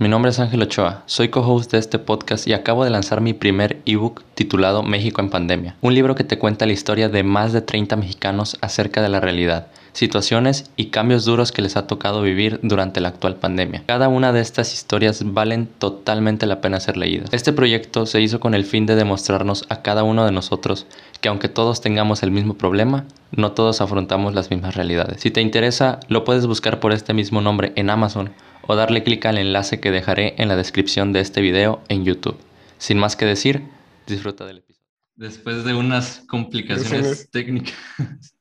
Mi nombre es Ángel Ochoa, soy co-host de este podcast y acabo de lanzar mi primer ebook titulado México en Pandemia, un libro que te cuenta la historia de más de 30 mexicanos acerca de la realidad, situaciones y cambios duros que les ha tocado vivir durante la actual pandemia. Cada una de estas historias valen totalmente la pena ser leídas. Este proyecto se hizo con el fin de demostrarnos a cada uno de nosotros que aunque todos tengamos el mismo problema, no todos afrontamos las mismas realidades. Si te interesa, lo puedes buscar por este mismo nombre en Amazon o darle clic al enlace que dejaré en la descripción de este video en YouTube. Sin más que decir, disfruta del episodio. Después de unas complicaciones técnicas.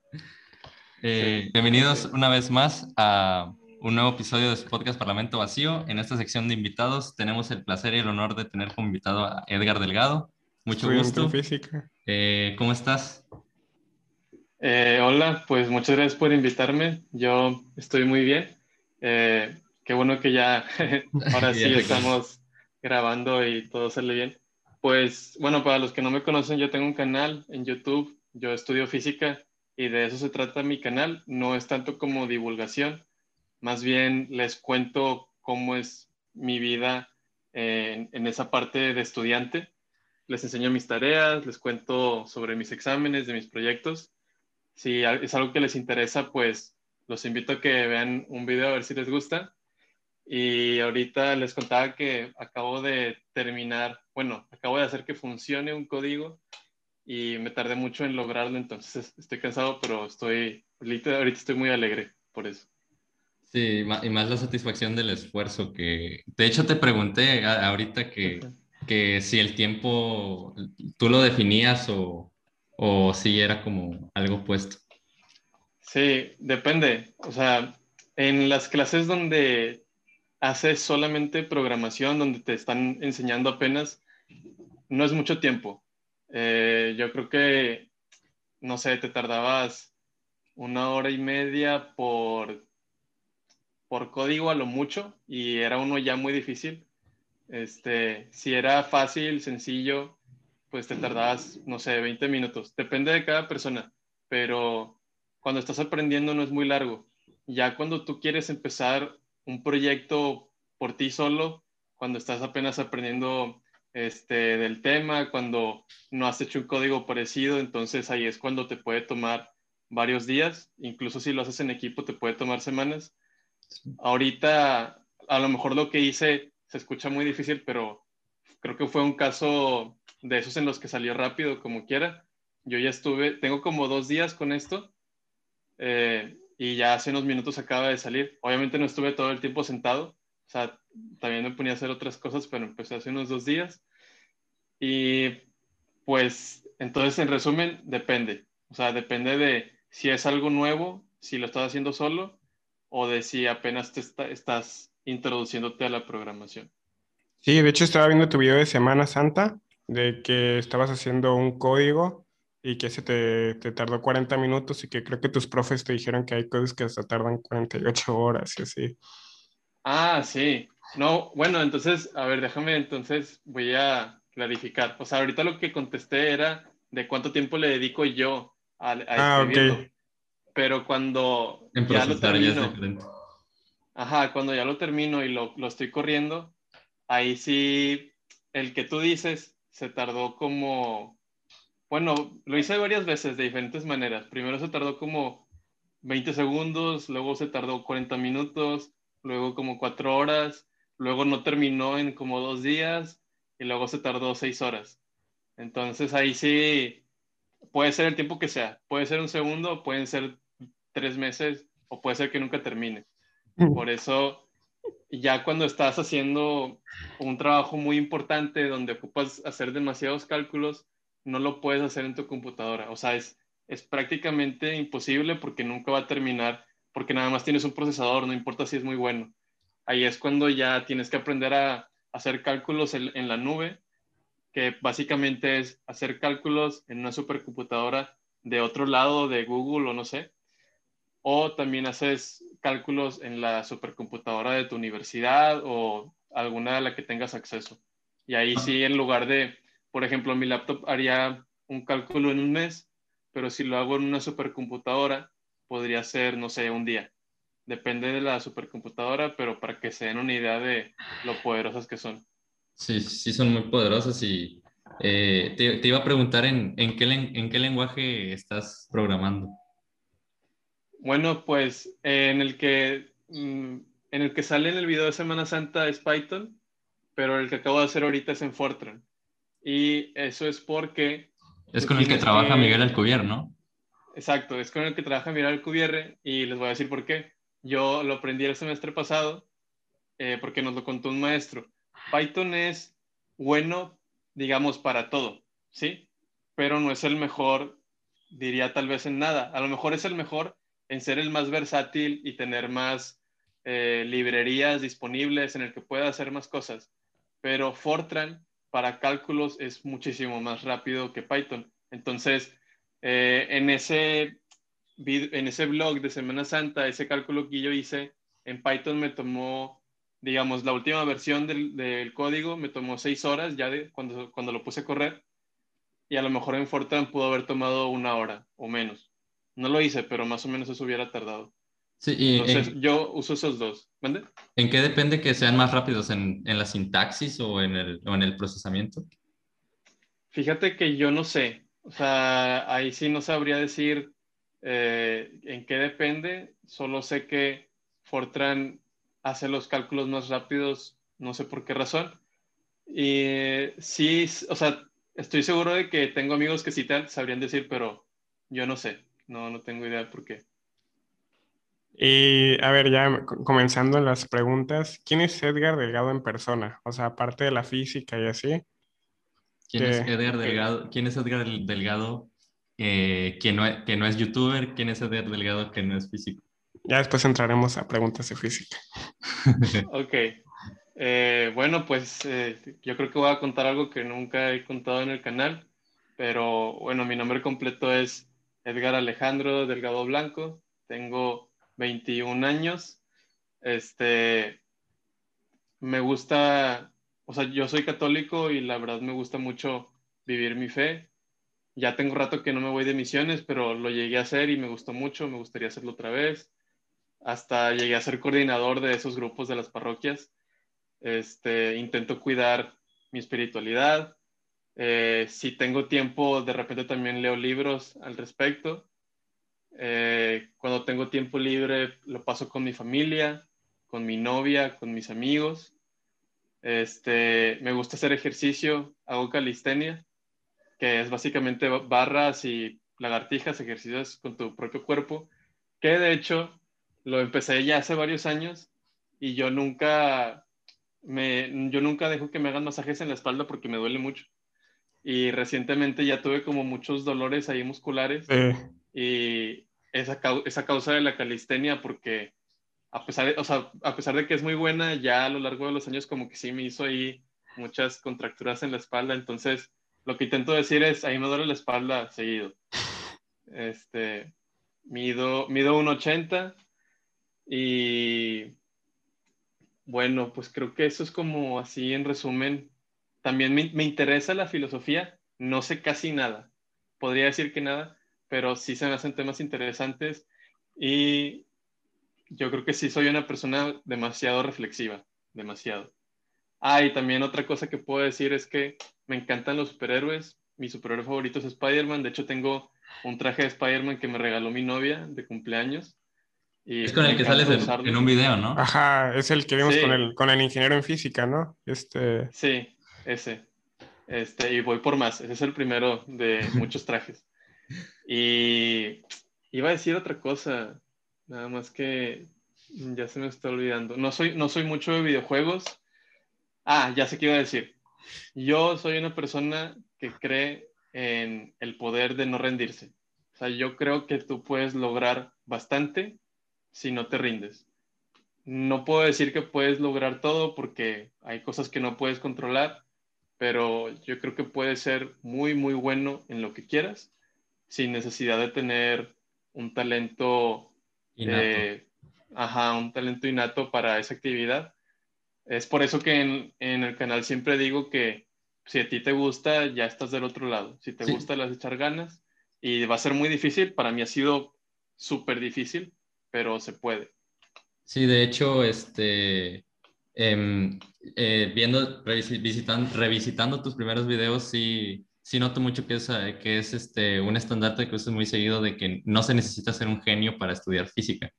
Eh, bienvenidos una vez más a un nuevo episodio de su podcast Parlamento Vacío. En esta sección de invitados tenemos el placer y el honor de tener como invitado a Edgar Delgado. Mucho gusto. Física. Eh, ¿Cómo estás? Eh, hola, pues muchas gracias por invitarme. Yo estoy muy bien. Qué bueno que ya ahora sí estamos grabando y todo sale bien. Pues bueno, para los que no me conocen, yo tengo un canal en YouTube, yo estudio física y de eso se trata mi canal. No es tanto como divulgación, más bien les cuento cómo es mi vida en, en esa parte de estudiante. Les enseño mis tareas, les cuento sobre mis exámenes, de mis proyectos. Si es algo que les interesa, pues los invito a que vean un video a ver si les gusta y ahorita les contaba que acabo de terminar, bueno, acabo de hacer que funcione un código y me tardé mucho en lograrlo, entonces estoy cansado, pero estoy, ahorita, estoy muy alegre por eso. Sí, y más la satisfacción del esfuerzo que, de hecho te pregunté ahorita que, que si el tiempo tú lo definías o, o si era como algo puesto. Sí, depende. O sea, en las clases donde haces solamente programación donde te están enseñando apenas, no es mucho tiempo. Eh, yo creo que, no sé, te tardabas una hora y media por, por código a lo mucho y era uno ya muy difícil. Este, si era fácil, sencillo, pues te tardabas, no sé, 20 minutos. Depende de cada persona, pero cuando estás aprendiendo no es muy largo. Ya cuando tú quieres empezar un proyecto por ti solo, cuando estás apenas aprendiendo este, del tema, cuando no has hecho un código parecido, entonces ahí es cuando te puede tomar varios días, incluso si lo haces en equipo te puede tomar semanas. Ahorita, a lo mejor lo que hice se escucha muy difícil, pero creo que fue un caso de esos en los que salió rápido, como quiera. Yo ya estuve, tengo como dos días con esto. Eh, y ya hace unos minutos acaba de salir. Obviamente no estuve todo el tiempo sentado, o sea, también me ponía a hacer otras cosas, pero empecé hace unos dos días. Y pues, entonces, en resumen, depende. O sea, depende de si es algo nuevo, si lo estás haciendo solo, o de si apenas te estás introduciéndote a la programación. Sí, de hecho estaba viendo tu video de Semana Santa, de que estabas haciendo un código y que se te, te, tardó 40 minutos y que creo que tus profes te dijeron que hay cosas que hasta tardan 48 horas y así. Ah, sí. No, bueno, entonces, a ver, déjame, entonces voy a clarificar. O sea, ahorita lo que contesté era de cuánto tiempo le dedico yo a, a ah, okay. Pero cuando ya lo termino, ajá, cuando ya lo termino y lo, lo estoy corriendo, ahí sí, el que tú dices se tardó como bueno, lo hice varias veces de diferentes maneras. Primero se tardó como 20 segundos, luego se tardó 40 minutos, luego como 4 horas, luego no terminó en como dos días y luego se tardó 6 horas. Entonces ahí sí puede ser el tiempo que sea. Puede ser un segundo, pueden ser tres meses o puede ser que nunca termine. Por eso, ya cuando estás haciendo un trabajo muy importante donde ocupas hacer demasiados cálculos, no lo puedes hacer en tu computadora. O sea, es, es prácticamente imposible porque nunca va a terminar, porque nada más tienes un procesador, no importa si es muy bueno. Ahí es cuando ya tienes que aprender a hacer cálculos en, la nube, que básicamente es hacer cálculos en una supercomputadora de otro lado de Google o no sé. O también haces cálculos en la supercomputadora de tu universidad o alguna de la que tengas acceso. Y ahí sí, en lugar de por ejemplo, mi laptop haría un cálculo en un mes, pero si lo hago en una supercomputadora, podría ser, no sé, un día. depende de la supercomputadora, pero para que se den una idea de lo poderosas que son. Sí, sí son muy poderosas y eh, te, iba a preguntar en, en, qué, en qué lenguaje estás programando. Bueno, pues en el que mm, en el que sale en el video de Semana Santa es Python, pero el que acabo de hacer ahorita es en Fortran. Y eso es porque... Es con el que trabaja Miguel Alcubierre, ¿no? Exacto, es con el que trabaja Miguel Alcubierre y les voy a decir por qué. Yo lo aprendí el semestre pasado eh, porque nos lo contó un maestro. Python es bueno, digamos, para todo, ¿sí? Pero no es el mejor, diría tal vez en nada. A lo mejor es el mejor en ser el más versátil y tener más eh, librerías disponibles en el que pueda hacer más cosas. Pero Fortran para cálculos es muchísimo más rápido que Python. Entonces, eh, en, ese, en ese blog de Semana Santa, ese cálculo que yo hice, en Python me tomó, digamos, la última versión del, código, me tomó seis horas ya de, cuando, cuando lo puse a correr. Y a lo mejor en Fortran pudo haber tomado una hora o menos. No lo hice, pero más o menos eso hubiera tardado. Sí, y Entonces, yo uso esos dos. ¿Mande? ¿En qué depende que sean más rápidos? ¿En, en la sintaxis o en, el, o en el procesamiento? Fíjate que yo no sé. O sea, ahí sí no sabría decir eh, en qué depende. Solo sé que Fortran hace los cálculos más rápidos, no sé por qué razón. Y sí, o sea, estoy seguro de que tengo amigos que sí te sabrían decir, pero yo no sé. No, no tengo idea por qué. Y a ver, ya comenzando las preguntas, ¿quién es Edgar Delgado en persona? O sea, aparte de la física y así. ¿Quién es Edgar Delgado? ¿Quién es Edgar Delgado eh, que, no, que no es youtuber? ¿Quién es Edgar Delgado que no es físico? Ya después entraremos a preguntas de física. ok. Eh, bueno, pues eh, yo creo que voy a contar algo que nunca he contado en el canal, pero bueno, mi nombre completo es Edgar Alejandro Delgado Blanco. Tengo 21 años. Este, me gusta, o sea, yo soy católico y la verdad me gusta mucho vivir mi fe. Ya tengo rato que no me voy de misiones, pero lo llegué a hacer y me gustó mucho, me gustaría hacerlo otra vez. Hasta llegué a ser coordinador de esos grupos de las parroquias. Este, intento cuidar mi espiritualidad. Eh, si tengo tiempo, de repente también leo libros al respecto. Eh, cuando tengo tiempo libre lo paso con mi familia, con mi novia, con mis amigos. Este, me gusta hacer ejercicio, hago calistenia, que es básicamente barras y lagartijas, ejercicios con tu propio cuerpo, que de hecho lo empecé ya hace varios años y yo nunca me, yo nunca dejo que me hagan masajes en la espalda porque me duele mucho. Y recientemente ya tuve como muchos dolores ahí musculares. Y esa, esa causa de la calistenia, porque a pesar, de, o sea, a pesar de que es muy buena, ya a lo largo de los años como que sí me hizo ahí muchas contracturas en la espalda. Entonces, lo que intento decir es, ahí me duele la espalda seguido. Este, mido, mido 1,80 y bueno, pues creo que eso es como así en resumen. También me, me interesa la filosofía, no sé casi nada. Podría decir que nada, pero sí se me hacen temas interesantes y yo creo que sí soy una persona demasiado reflexiva, demasiado. Ah, y también otra cosa que puedo decir es que me encantan los superhéroes. Mi superhéroe favorito es Spider-Man. De hecho, tengo un traje de Spider-Man que me regaló mi novia de cumpleaños. Y es con el que sales en, un video, ¿no? Ajá, es el que vimos con, el, con el ingeniero en física, ¿no? Este... Sí, ese. Este, y voy por más. Ese es el primero de muchos trajes. Y iba a decir otra cosa, nada más que ya se me está olvidando. No soy, no soy mucho de videojuegos. Ah, ya sé qué iba a decir. Yo soy una persona que cree en el poder de no rendirse. O sea, yo creo que tú puedes lograr bastante si no te rindes. No puedo decir que puedes lograr todo porque hay cosas que no puedes controlar, pero yo creo que puedes ser muy, muy bueno en lo que quieras sin necesidad de tener un talento innato. Eh, ajá, un talento innato para esa actividad. Es por eso que en, en, el canal siempre digo que si a ti te gusta, ya estás del otro lado. Si te gusta, las echar ganas. Y va a ser muy difícil. Para mí ha sido súper difícil, pero se puede. Sí, de hecho, este, em, eh, viendo, revisitando, revisitando tus primeros videos, sí, sí noto mucho que es, eh, que es este, un estandarte que usas muy seguido de que no se necesita ser un genio para estudiar física.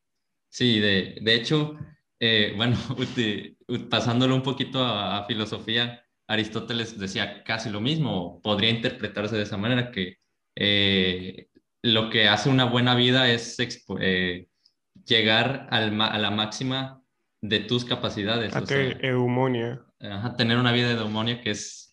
Sí, de, de hecho, eh, bueno, pasándolo un poquito a, filosofía, Aristóteles decía casi lo mismo, podría interpretarse de esa manera, que lo que hace una buena vida es llegar al, a la máxima de tus capacidades. A eumonia. tener una vida de eumonia que es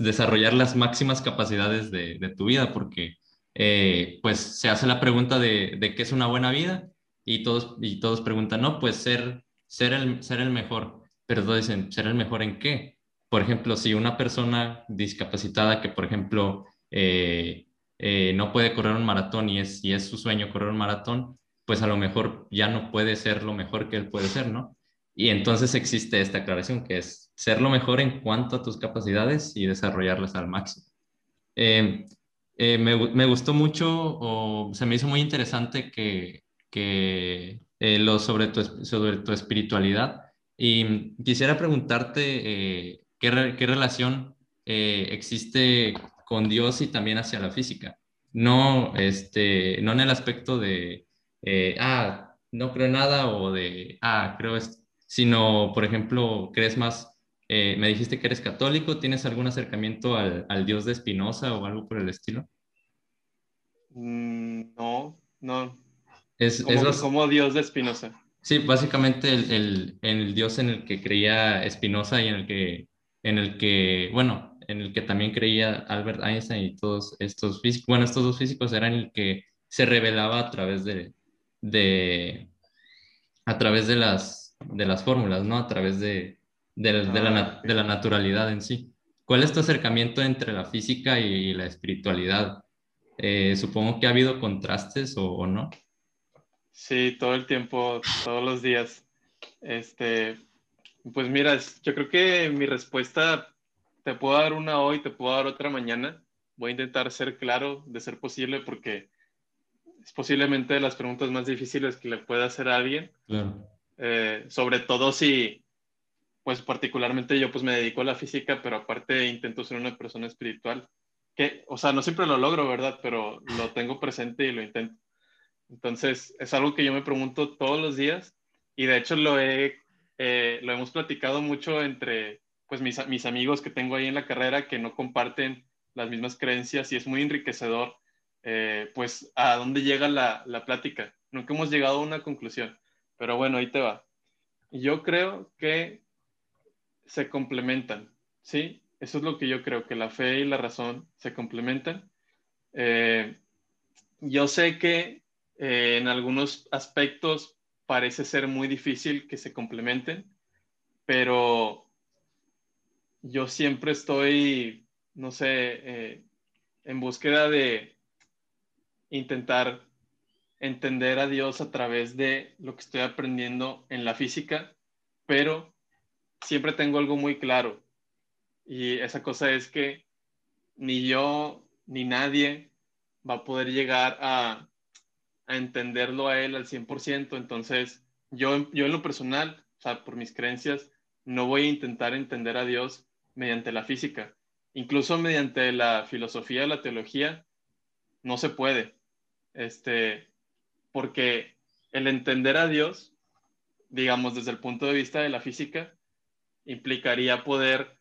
desarrollar las máximas capacidades de, tu vida, porque eh, pues se hace la pregunta de, de, qué es una buena vida y todos, y todos preguntan, no, pues ser, ser, el, ser el mejor, pero todos dicen, ¿ser el mejor en qué? Por ejemplo, si una persona discapacitada que, por ejemplo, eh, eh, no puede correr un maratón y es, y es su sueño correr un maratón, pues a lo mejor ya no puede ser lo mejor que él puede ser, ¿no? Y entonces existe esta aclaración que es ser lo mejor en cuanto a tus capacidades y desarrollarlas al máximo. Em, eh, me, me, gustó mucho o se me hizo muy interesante que, que eh, lo sobre tu, sobre tu espiritualidad y quisiera preguntarte eh, ¿qué, qué, relación existe con Dios y también hacia la física. No, este, no en el aspecto de eh, ah, no creo nada o de, ah, creo sino, por ejemplo, crees más, eh, me dijiste que eres católico, ¿tienes algún acercamiento al, al Dios de Espinosa o algo por el estilo? Mm, no, no. Es, como, Dios de Espinosa. Sí, básicamente el, el, el, Dios en el que creía Espinosa y en el que, en el que, bueno, en el que también creía Albert Einstein y todos estos físicos, bueno, estos dos físicos eran el que se revelaba a través de, de, a través de las, de las fórmulas, ¿no? A través de, de, la, de, la, naturalidad en sí. ¿Cuál es tu acercamiento entre la física y la espiritualidad? Eh, supongo que ha habido contrastes o, no. Sí, todo el tiempo, todos los días. Este, pues mira, yo creo que mi respuesta te puedo dar una hoy, te puedo dar otra mañana. Voy a intentar ser claro de ser posible porque es posiblemente de las preguntas más difíciles que le puede hacer a alguien. Eh, sobre todo si, pues particularmente yo pues me dedico a la física, pero aparte intento ser una persona espiritual. Que, o sea, no siempre lo logro, ¿verdad? Pero lo tengo presente y lo intento. Entonces, es algo que yo me pregunto todos los días y de hecho lo, he, eh, lo hemos platicado mucho entre pues mis, mis amigos que tengo ahí en la carrera que no comparten las mismas creencias y es muy enriquecedor eh, pues a dónde llega la, la, plática. Nunca hemos llegado a una conclusión, pero bueno, ahí te va. Yo creo que se complementan, ¿sí? Eso es lo que yo creo, que la fe y la razón se complementan. Eh, yo sé que eh, en algunos aspectos parece ser muy difícil que se complementen, pero yo siempre estoy, no sé, en búsqueda de, intentar entender a Dios a través de lo que estoy aprendiendo en la física, pero siempre tengo algo muy claro. Y esa cosa es que ni yo ni nadie va a poder llegar a, entenderlo a él al 100%. Entonces, yo, yo en lo personal, o sea, por mis creencias, no voy a intentar entender a Dios mediante la física. Incluso mediante la filosofía, la teología, no se puede este, porque el entender a Dios, digamos, desde el punto de vista de la física, implicaría poder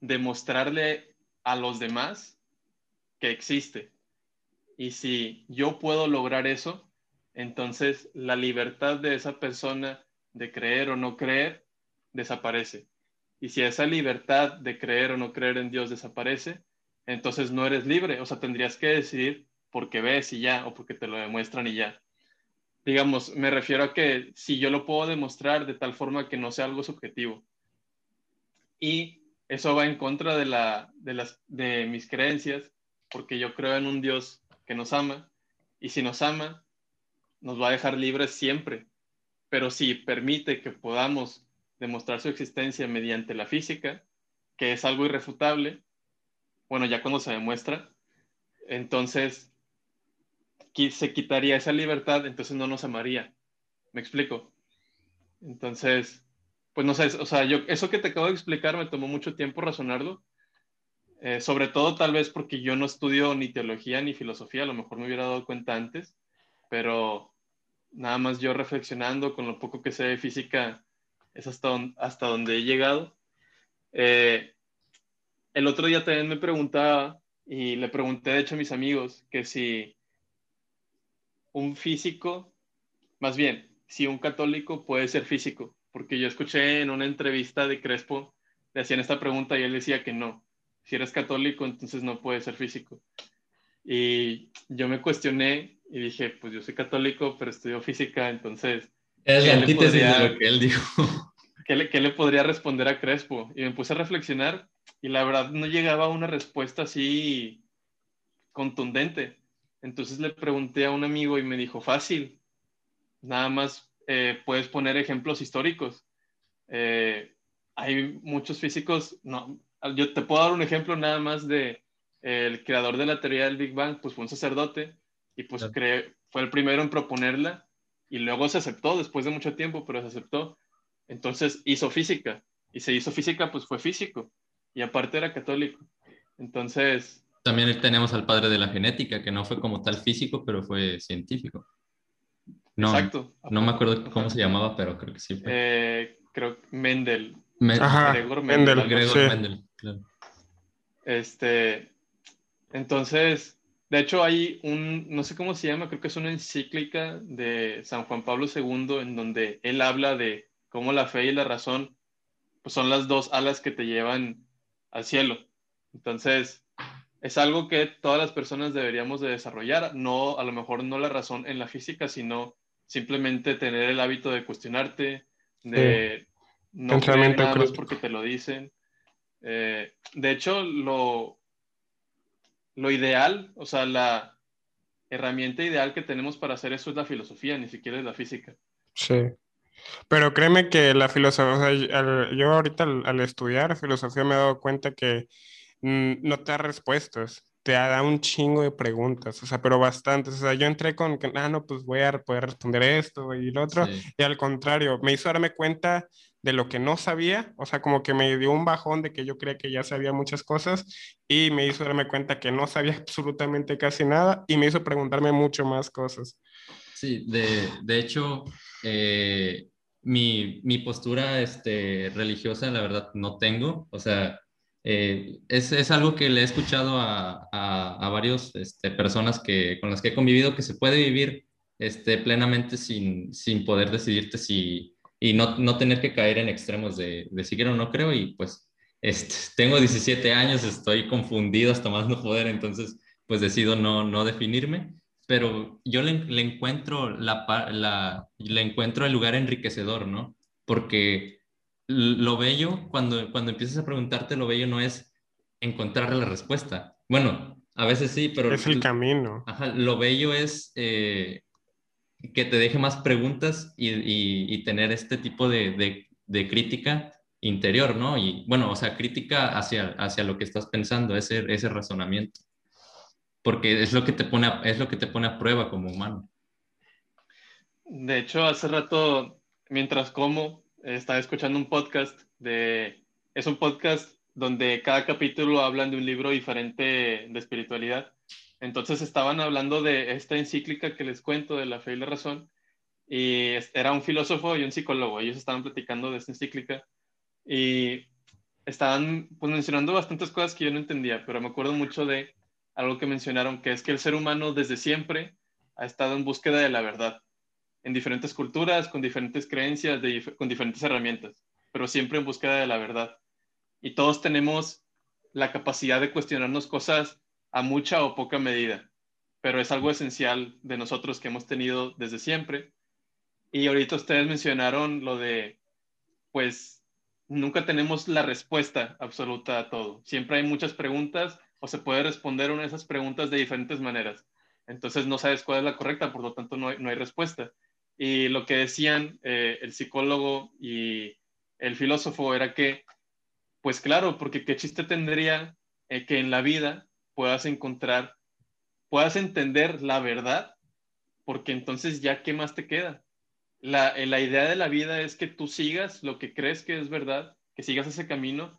demostrarle a los demás que existe. Y si yo puedo lograr eso, entonces la libertad de esa persona de creer o no creer desaparece. Y si esa libertad de creer o no creer en Dios desaparece, entonces no eres libre. O sea, tendrías que decidir porque ves y ya, o porque te lo demuestran y ya. Digamos, me refiero a que si yo lo puedo demostrar de tal forma que no sea algo subjetivo. Y eso va en contra de, la, de, las, de mis creencias, porque yo creo en un Dios que nos ama, y si nos ama, nos va a dejar libres siempre. Pero si permite que podamos demostrar su existencia mediante la física, que es algo irrefutable, bueno, ya cuando se demuestra, entonces se quitaría esa libertad, entonces no nos amaría. ¿Me explico? Entonces, pues no sé, o sea, yo, eso que te acabo de explicar me tomó mucho tiempo razonarlo, eh, sobre todo tal vez porque yo no estudio ni teología ni filosofía, a lo mejor me hubiera dado cuenta antes, pero nada más yo reflexionando con lo poco que sé de física, es hasta, hasta donde he llegado. Eh, el otro día también me preguntaba, y le pregunté de hecho a mis amigos, que si un físico, más bien, si un católico puede ser físico, porque yo escuché en una entrevista de Crespo, le hacían esta pregunta y él decía que no, si eres católico, entonces no puedes ser físico. Y yo me cuestioné y dije, pues yo soy católico, pero estudio física, entonces... Es la antítesis de lo que él dijo. ¿qué le, ¿Qué le podría responder a Crespo? Y me puse a reflexionar y la verdad no llegaba a una respuesta así contundente. Entonces le pregunté a un amigo y me dijo, fácil, nada más eh, puedes poner ejemplos históricos. Eh, hay muchos físicos, no, yo te puedo dar un ejemplo nada más de el creador de la teoría del Big Bang, pues fue un sacerdote y pues fue el primero en proponerla y luego se aceptó después de mucho tiempo, pero se aceptó. Entonces hizo física y se hizo física, pues fue físico y aparte era católico. Entonces... También tenemos al padre de la genética, que no fue como tal físico, pero fue científico. No, Exacto. No me acuerdo cómo se llamaba, pero creo que sí. Eh, creo Mendel. Gregor Mendel. Gregor Mendel, claro. Este, entonces, de hecho hay un, no sé cómo se llama, creo que es una encíclica de San Juan Pablo II en donde él habla de cómo la fe y la razón pues son las dos alas que te llevan al cielo. Entonces, es algo que todas las personas deberíamos de desarrollar, no, a lo mejor no la razón en la física, sino simplemente tener el hábito de cuestionarte, de no creer nada más porque te lo dicen. Eh, de hecho, lo, lo ideal, o sea, la herramienta ideal que tenemos para hacer eso es la filosofía, ni siquiera es la física. Sí. Pero créeme que la filosofía, yo ahorita al, estudiar filosofía me he dado cuenta que no te da respuestas, te da un chingo de preguntas, o sea, pero bastantes. O sea, yo entré con que, ah, no, pues voy a poder responder esto y lo otro, y al contrario, me hizo darme cuenta de lo que no sabía, o sea, como que me dio un bajón de que yo creía que ya sabía muchas cosas y me hizo darme cuenta que no sabía absolutamente casi nada y me hizo preguntarme mucho más cosas. Sí, de, de hecho, eh, mi, mi, postura este, religiosa, la verdad, no tengo. O sea, eh, es, es, algo que le he escuchado a, a, a varios este, personas que, con las que he convivido, que se puede vivir este, plenamente sin, sin poder decidirte si, y no, no tener que caer en extremos de, de si quiero o no creo. Y pues este, tengo 17 años, estoy confundido hasta más no poder, entonces pues decido no, no definirme pero yo le, le encuentro la, la, le encuentro el lugar enriquecedor, ¿no? Porque lo bello, cuando, cuando empiezas a preguntarte, lo bello no es encontrar la respuesta. Bueno, a veces sí, pero... Es el camino. Ajá, lo bello es eh, que te deje más preguntas y, y, tener este tipo de, de, de, crítica interior, ¿no? Y bueno, o sea, crítica hacia, hacia lo que estás pensando, ese, ese razonamiento porque es lo que te pone a, es lo que te pone a prueba como humano. De hecho, hace rato, mientras como, estaba escuchando un podcast de, es un podcast donde cada capítulo hablan de un libro diferente de espiritualidad. Entonces estaban hablando de esta encíclica que les cuento de la fe y la razón. Y era un filósofo y un psicólogo. Ellos estaban platicando de esta encíclica y estaban pues, mencionando bastantes cosas que yo no entendía, pero me acuerdo mucho de algo que mencionaron, que es que el ser humano desde siempre ha estado en búsqueda de la verdad, en diferentes culturas, con diferentes creencias, con diferentes herramientas, pero siempre en búsqueda de la verdad. Y todos tenemos la capacidad de cuestionarnos cosas a mucha o poca medida, pero es algo esencial de nosotros que hemos tenido desde siempre. Y ahorita ustedes mencionaron lo de, pues, nunca tenemos la respuesta absoluta a todo. Siempre hay muchas preguntas o se puede responder una de esas preguntas de diferentes maneras. Entonces no sabes cuál es la correcta, por lo tanto no hay, no hay respuesta. Y lo que decían eh, el psicólogo y el filósofo era que, pues claro, porque qué chiste tendría eh, que en la vida puedas encontrar, puedas entender la verdad, porque entonces ya qué más te queda. la, la idea de la vida es que tú sigas lo que crees que es verdad, que sigas ese camino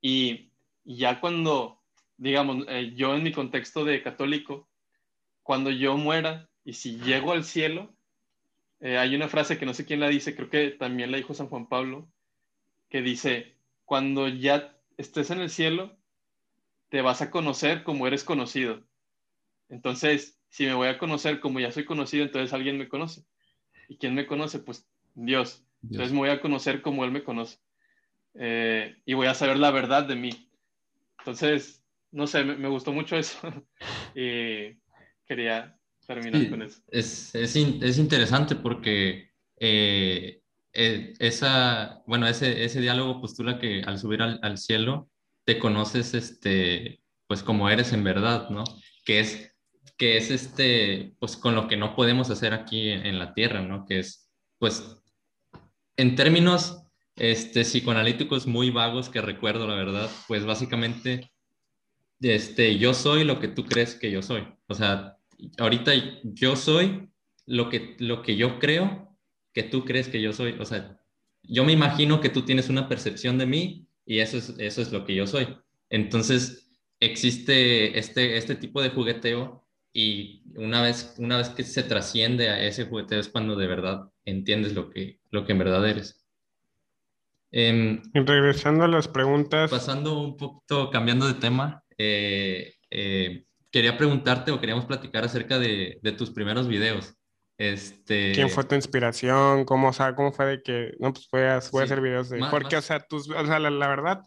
y, ya cuando, digamos, eh, yo en mi contexto de católico, cuando yo muera y si llego al cielo, eh, hay una frase que no sé quién la dice, creo que también la dijo San Juan Pablo, que dice, cuando ya estés en el cielo, te vas a conocer como eres conocido. Entonces, si me voy a conocer como ya soy conocido, entonces alguien me conoce. ¿Y quién me conoce? Pues Dios. Entonces me voy a conocer como Él me conoce. Eh, y voy a saber la verdad de mí. Entonces, no sé, me, gustó mucho eso. y quería terminar con eso. Es, es, es interesante porque eh, eh, esa, bueno, ese, ese diálogo postula que al subir al, al, cielo te conoces, este, pues como eres en verdad, ¿no? Que es, que es este, pues con lo que no podemos hacer aquí en, en la tierra, ¿no? Que es, pues, en términos este, psicoanalíticos muy vagos que recuerdo, la verdad, pues básicamente, este, yo soy lo que tú crees que yo soy. O sea, ahorita yo soy lo que, lo que yo creo que tú crees que yo soy. O sea, yo me imagino que tú tienes una percepción de mí y eso es, eso es lo que yo soy. Entonces, existe este, este tipo de jugueteo y una vez, una vez que se trasciende a ese jugueteo es cuando de verdad entiendes lo que, lo que en verdad eres. Em, regresando a las preguntas. Pasando un poquito, cambiando de tema, eh, eh, quería preguntarte o queríamos platicar acerca de, de, tus primeros videos. Este... ¿Quién fue tu inspiración? ¿Cómo, o sea, cómo fue de que, no, pues voy a, hacer videos de... porque, o sea, tus, o sea la, la, verdad,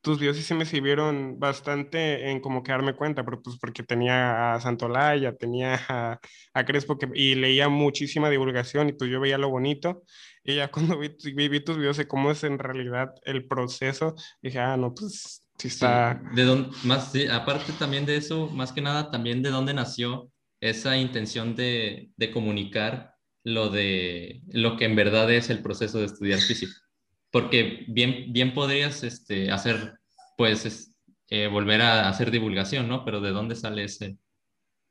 tus videos sí se me sirvieron bastante en como que darme cuenta, pero pues porque tenía a Santolaya, tenía a, a Crespo que, y leía muchísima divulgación y pues yo veía lo bonito y ya cuando vi, vi, tus videos de cómo es en realidad el proceso, dije, ah, no, pues sí está... de dónde, más, sí, aparte también de eso, más que nada, también de dónde nació esa intención de, de comunicar lo de lo que en verdad es el proceso de estudiar física. Porque bien, bien podrías este, hacer, pues, eh, volver a hacer divulgación, ¿no? Pero ¿de dónde sale ese,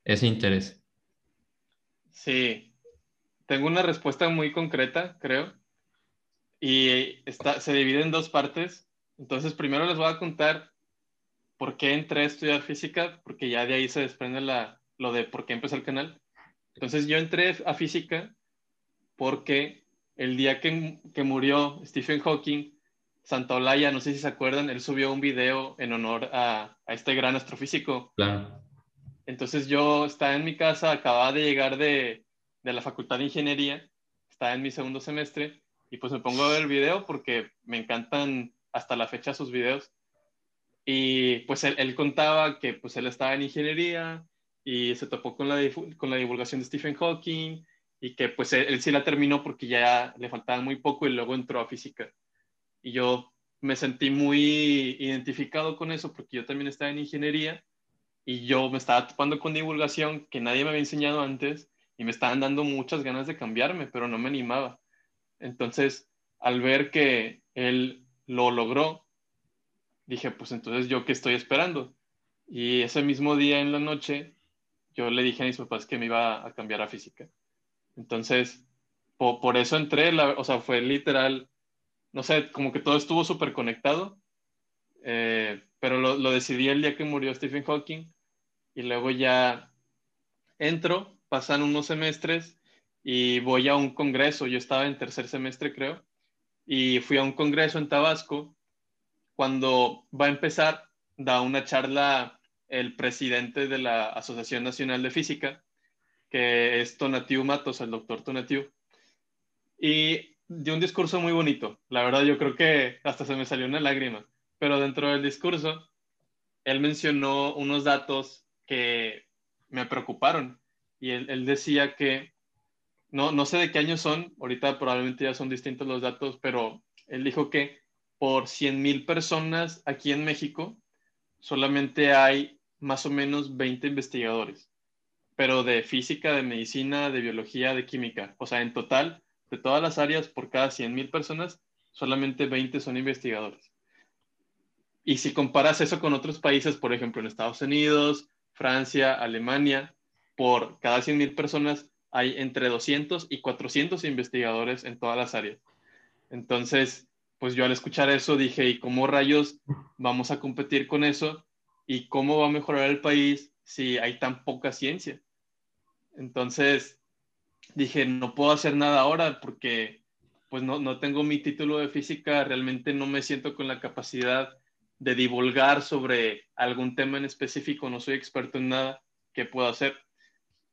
ese interés? Sí, tengo una respuesta muy concreta, creo. Y está, se divide en dos partes. Entonces, primero les voy a contar por qué entré a estudiar física, porque ya de ahí se desprende la, lo de por qué empecé el canal. Entonces, yo entré a física porque el día que, que murió Stephen Hawking, Santa Olaya, no sé si se acuerdan, él subió un video en honor a, a este gran astrofísico. Claro. Entonces yo estaba en mi casa, acababa de llegar de, de la Facultad de Ingeniería, estaba en mi segundo semestre, y pues me pongo a ver el video porque me encantan hasta la fecha sus videos. Y pues él, contaba que pues él estaba en ingeniería y se topó con la, con la divulgación de Stephen Hawking y que pues él, sí la terminó porque ya le faltaba muy poco y luego entró a física. Y yo me sentí muy identificado con eso porque yo también estaba en ingeniería y yo me estaba topando con divulgación que nadie me había enseñado antes y me estaban dando muchas ganas de cambiarme, pero no me animaba. Entonces, al ver que él lo logró, dije, pues entonces yo qué estoy esperando. Y ese mismo día en la noche, yo le dije a mis papás que me iba a cambiar a física. Entonces, por, eso entré, o sea, fue literal, no sé, como que todo estuvo súper conectado, eh, pero lo, lo decidí el día que murió Stephen Hawking y luego ya entro pasan unos semestres y voy a un congreso. Yo estaba en tercer semestre, creo, y fui a un congreso en Tabasco. Cuando va a empezar, da una charla el presidente de la Asociación Nacional de Física, que es Tonatiu Matos, el doctor Tonatiu. Y dio un discurso muy bonito. La verdad, yo creo que hasta se me salió una lágrima. Pero dentro del discurso, él mencionó unos datos que me preocuparon y él, decía que, no, no sé de qué año son, ahorita probablemente ya son distintos los datos, pero él dijo que por 100 mil personas aquí en México solamente hay más o menos 20 investigadores, pero de física, de medicina, de biología, de química. O sea, en total, de todas las áreas, por cada 100 mil personas, solamente 20 son investigadores. Y si comparas eso con otros países, por ejemplo, en Estados Unidos, Francia, Alemania, por cada 100.000 personas hay entre 200 y 400 investigadores en todas las áreas. Entonces, pues yo al escuchar eso dije, ¿y cómo rayos vamos a competir con eso? ¿Y cómo va a mejorar el país si hay tan poca ciencia? Entonces, dije, no puedo hacer nada ahora porque pues no, no tengo mi título de física, realmente no me siento con la capacidad de divulgar sobre algún tema en específico, no soy experto en nada, ¿qué puedo hacer?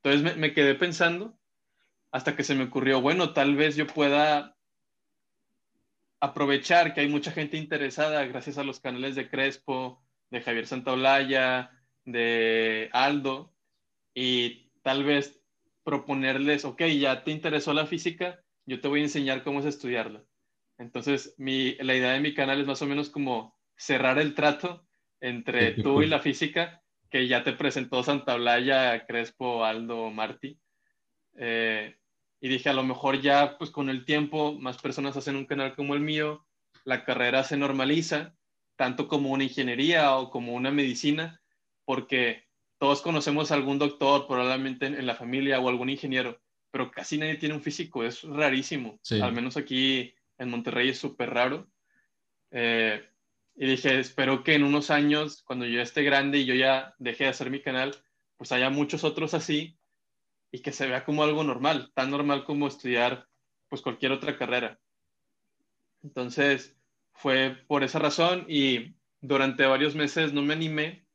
Entonces me, quedé pensando hasta que se me ocurrió, bueno, tal vez yo pueda aprovechar que hay mucha gente interesada gracias a los canales de Crespo, de Javier Santaolalla, de Aldo, y tal vez proponerles, ok, ya te interesó la física, yo te voy a enseñar cómo es estudiarla. Entonces, mi, la idea de mi canal es más o menos como cerrar el trato entre tú y la física que ya te presentó Santa Blaya, Crespo, Aldo, Martí. Eh, y dije, a lo mejor ya, pues con el tiempo, más personas hacen un canal como el mío, la carrera se normaliza, tanto como una ingeniería o como una medicina, porque todos conocemos a algún doctor, probablemente en, la familia, o algún ingeniero, pero casi nadie tiene un físico, es rarísimo. Al menos aquí en Monterrey es súper raro. Eh, y dije, espero que en unos años, cuando yo esté grande y yo ya deje de hacer mi canal, pues haya muchos otros así y que se vea como algo normal, tan normal como estudiar pues cualquier otra carrera. Entonces, fue por esa razón y durante varios meses no me animé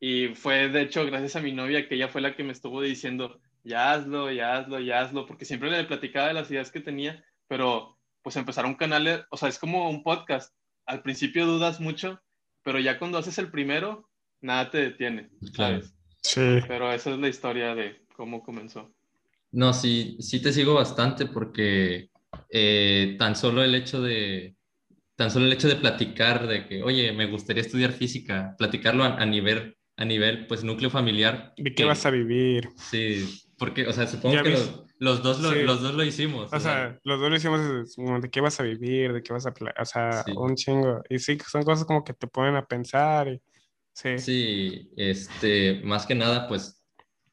y fue de hecho gracias a mi novia que ella fue la que me estuvo diciendo, ya hazlo, ya hazlo, ya hazlo, porque siempre le platicaba de las ideas que tenía, pero pues empezar un canal, o sea, es como un podcast, al principio dudas mucho, pero ya cuando haces el primero, nada te detiene, Claro. Sí. Pero esa es la historia de cómo comenzó. No, sí, sí te sigo bastante porque eh, tan solo el hecho de tan solo el hecho de platicar de que, oye, me gustaría estudiar física, platicarlo a, nivel a nivel pues núcleo familiar. ¿De qué vas a vivir? Sí, porque, o sea, supongo que los, dos lo, los dos lo hicimos. O, sea, los dos lo hicimos de qué vas a vivir, de qué vas a... O sea, un chingo. Y sí, son cosas como que te ponen a pensar. Y, sí. Sí, este, más que nada, pues,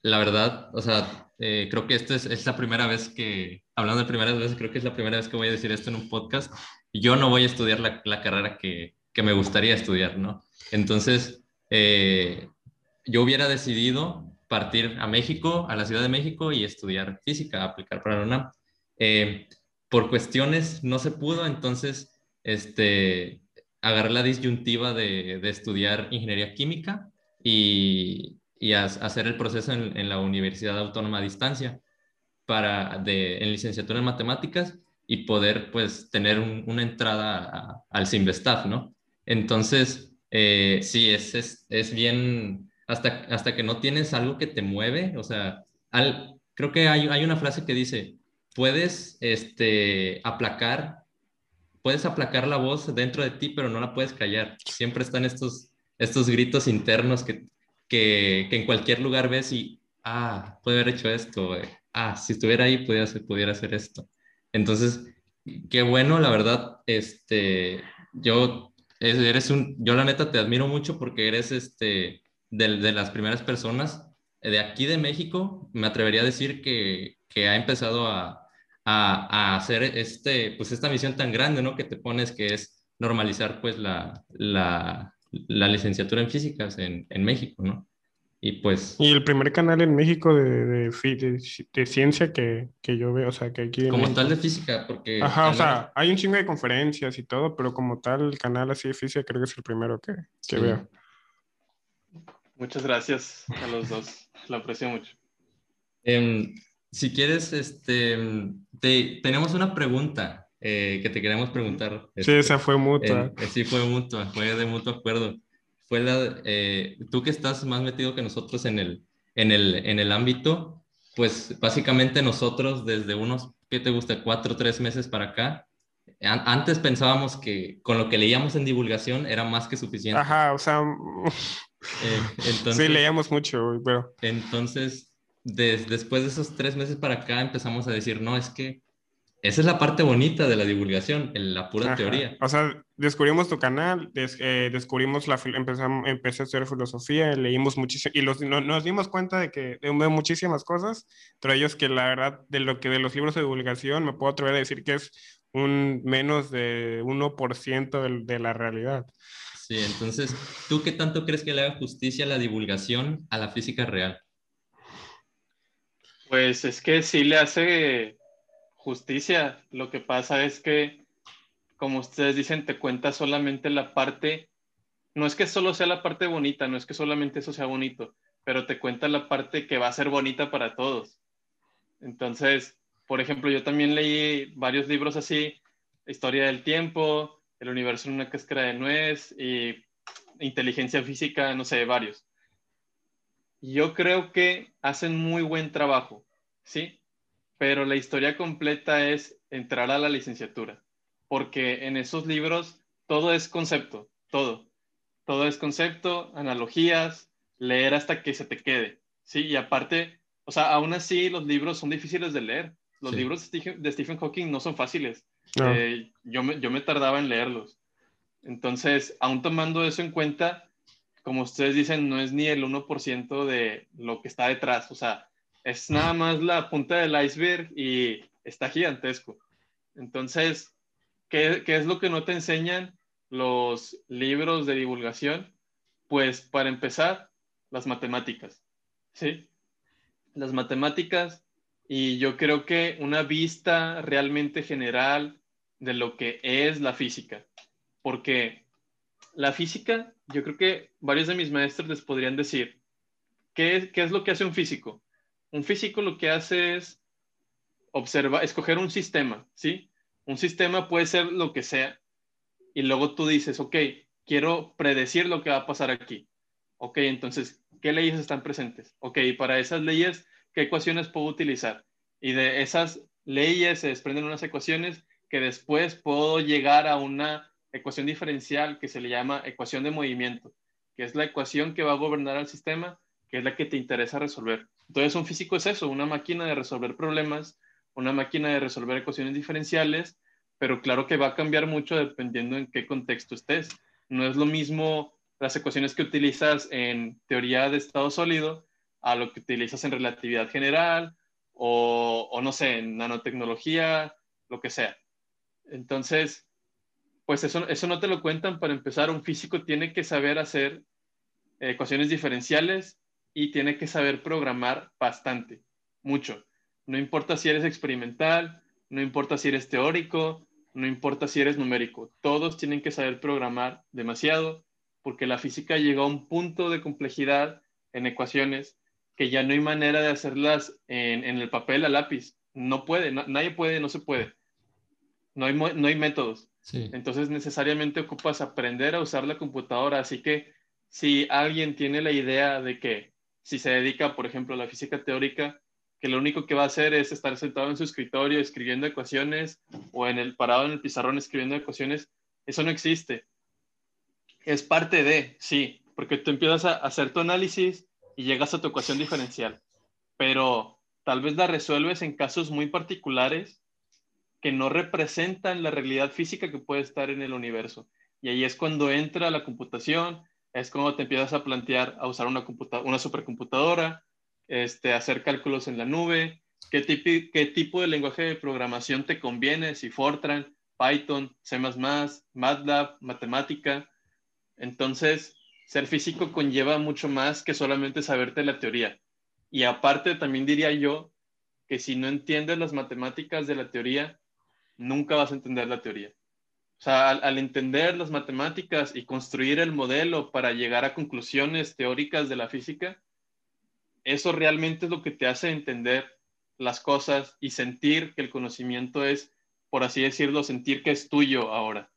la verdad, o sea, eh, creo que esta es, es, la primera vez que, hablando de primeras veces, creo que es la primera vez que voy a decir esto en un podcast. Yo no voy a estudiar la, la carrera que, que, me gustaría estudiar, ¿no? Entonces, eh, yo hubiera decidido partir a México, a la Ciudad de México y estudiar física, aplicar para la UNAM. Eh, por cuestiones no se pudo, entonces este, agarré la disyuntiva de, de estudiar ingeniería química y, y hacer el proceso en, la Universidad Autónoma a Distancia para de, en licenciatura en matemáticas y poder pues tener una entrada al CIMBESTAF, ¿no? Entonces, eh, sí, es, es, es bien hasta, hasta que no tienes algo que te mueve, o sea, al, creo que hay, hay una frase que dice, puedes este, aplacar, puedes aplacar la voz dentro de ti, pero no la puedes callar. Siempre están estos, estos gritos internos que, que, que en cualquier lugar ves y, ah, puede haber hecho esto, ah, si estuviera ahí pudiera hacer, pudiera hacer esto. Entonces, qué bueno, la verdad, este, yo, eres un, yo la neta te admiro mucho porque eres, este, de, las primeras personas de aquí de México, me atrevería a decir que, que ha empezado a, a, hacer este, pues esta misión tan grande, ¿no? Que te pones que es normalizar pues la, la, la licenciatura en físicas en, en, México, ¿no? Y pues... Y el primer canal en México de, de, de, ciencia que, que, yo veo, o sea, que aquí... Como tal de física, porque... Ajá, o sea, hay un chingo de conferencias y todo, pero como tal, el canal así de física creo que es el primero que, que veo. Muchas gracias a los dos. Lo aprecio mucho. Em, si quieres, este, te, tenemos una pregunta eh, que te queremos preguntar. Sí, esa fue mutua. Eh, sí, fue mutua, fue de mutuo acuerdo. Fue la, eh, tú que estás más metido que nosotros en el, en el, en el ámbito, pues básicamente nosotros desde unos, ¿qué te gusta? Cuatro o tres meses para acá, antes pensábamos que con lo que leíamos en divulgación era más que suficiente. Ajá, o sea, eh, entonces, sí, leíamos mucho, pero... Entonces, después de esos tres meses para acá empezamos a decir, no, es que esa es la parte bonita de la divulgación, en la pura teoría. O sea, descubrimos tu canal, eh, descubrimos la, empezamos, empecé a estudiar filosofía, leímos muchísimo y los, nos dimos cuenta de que de muchísimas cosas, pero ellos que la verdad de lo que de los libros de divulgación me puedo atrever a decir que es un menos de 1% de, de la realidad. Sí, entonces, ¿tú qué tanto crees que le haga justicia la divulgación a la física real? Pues es que sí le hace justicia. Lo que pasa es que, como ustedes dicen, te cuenta solamente la parte, no es que solo sea la parte bonita, no es que solamente eso sea bonito, pero te cuenta la parte que va a ser bonita para todos. Entonces, por ejemplo, yo también leí varios libros así, Historia del Tiempo, El universo en una cáscara de nuez y Inteligencia Física, no sé, varios. Yo creo que hacen muy buen trabajo, ¿sí? pero la historia completa es entrar a la licenciatura, porque en esos libros todo es concepto, todo. Todo es concepto, analogías, leer hasta que se te quede, ¿sí? Y aparte, o sea, aún así los libros son difíciles de leer. Los libros de Stephen Hawking no son fáciles. Eh, yo, me, yo me tardaba en leerlos. Entonces, aún tomando eso en cuenta, como ustedes dicen, no es ni el 1% de lo que está detrás. O sea, es nada más la punta del iceberg y está gigantesco. Entonces, ¿qué, es lo que no te enseñan los libros de divulgación? Pues para empezar, las matemáticas, ¿sí? Las matemáticas y yo creo que una vista realmente general de lo que es la física, porque la física, yo creo que varios de mis maestros les podrían decir, ¿qué, qué es lo que hace un físico? Un físico lo que hace es observar, escoger un sistema, ¿sí? Un sistema puede ser lo que sea. Y luego tú dices, ok, quiero predecir lo que va a pasar aquí. Ok, entonces, ¿qué leyes están presentes? Ok, para esas leyes, ¿qué ecuaciones puedo utilizar? Y de esas leyes se desprenden unas ecuaciones que después puedo llegar a una ecuación diferencial que se le llama ecuación de movimiento, que es la ecuación que va a gobernar al sistema, que es la que te interesa resolver. Entonces, un físico es eso, una máquina de resolver problemas, una máquina de resolver ecuaciones diferenciales, pero claro que va a cambiar mucho dependiendo en qué contexto estés. No es lo mismo las ecuaciones que utilizas en teoría de estado sólido a lo que utilizas en relatividad general o, no sé, en nanotecnología, lo que sea. Entonces, pues eso, eso no te lo cuentan para empezar. Un físico tiene que saber hacer ecuaciones diferenciales y tiene que saber programar bastante, mucho. No importa si eres experimental, no importa si eres teórico, no importa si eres numérico, todos tienen que saber programar demasiado porque la física llegó a un punto de complejidad en ecuaciones que ya no hay manera de hacerlas en, el papel a lápiz. No puede, nadie puede, no se puede. No hay, no hay métodos. Entonces necesariamente ocupas aprender a usar la computadora. Así que si alguien tiene la idea de que si se dedica, por ejemplo, a la física teórica, que lo único que va a hacer es estar sentado en su escritorio escribiendo ecuaciones o en el parado en el pizarrón escribiendo ecuaciones, eso no existe. Es parte de, sí, porque tú empiezas a hacer tu análisis y llegas a tu ecuación diferencial, pero tal vez la resuelves en casos muy particulares que no representan la realidad física que puede estar en el universo. Y ahí es cuando entra la computación, es como te empiezas a plantear a usar una, una supercomputadora, este, hacer cálculos en la nube, qué, qué tipo de lenguaje de programación te conviene, si Fortran, Python, C++, MATLAB, matemática. Entonces, ser físico conlleva mucho más que solamente saberte la teoría. Y aparte, también diría yo que si no entiendes las matemáticas de la teoría, nunca vas a entender la teoría. O sea, al, entender las matemáticas y construir el modelo para llegar a conclusiones teóricas de la física, eso realmente es lo que te hace entender las cosas y sentir que el conocimiento es, por así decirlo, sentir que es tuyo ahora.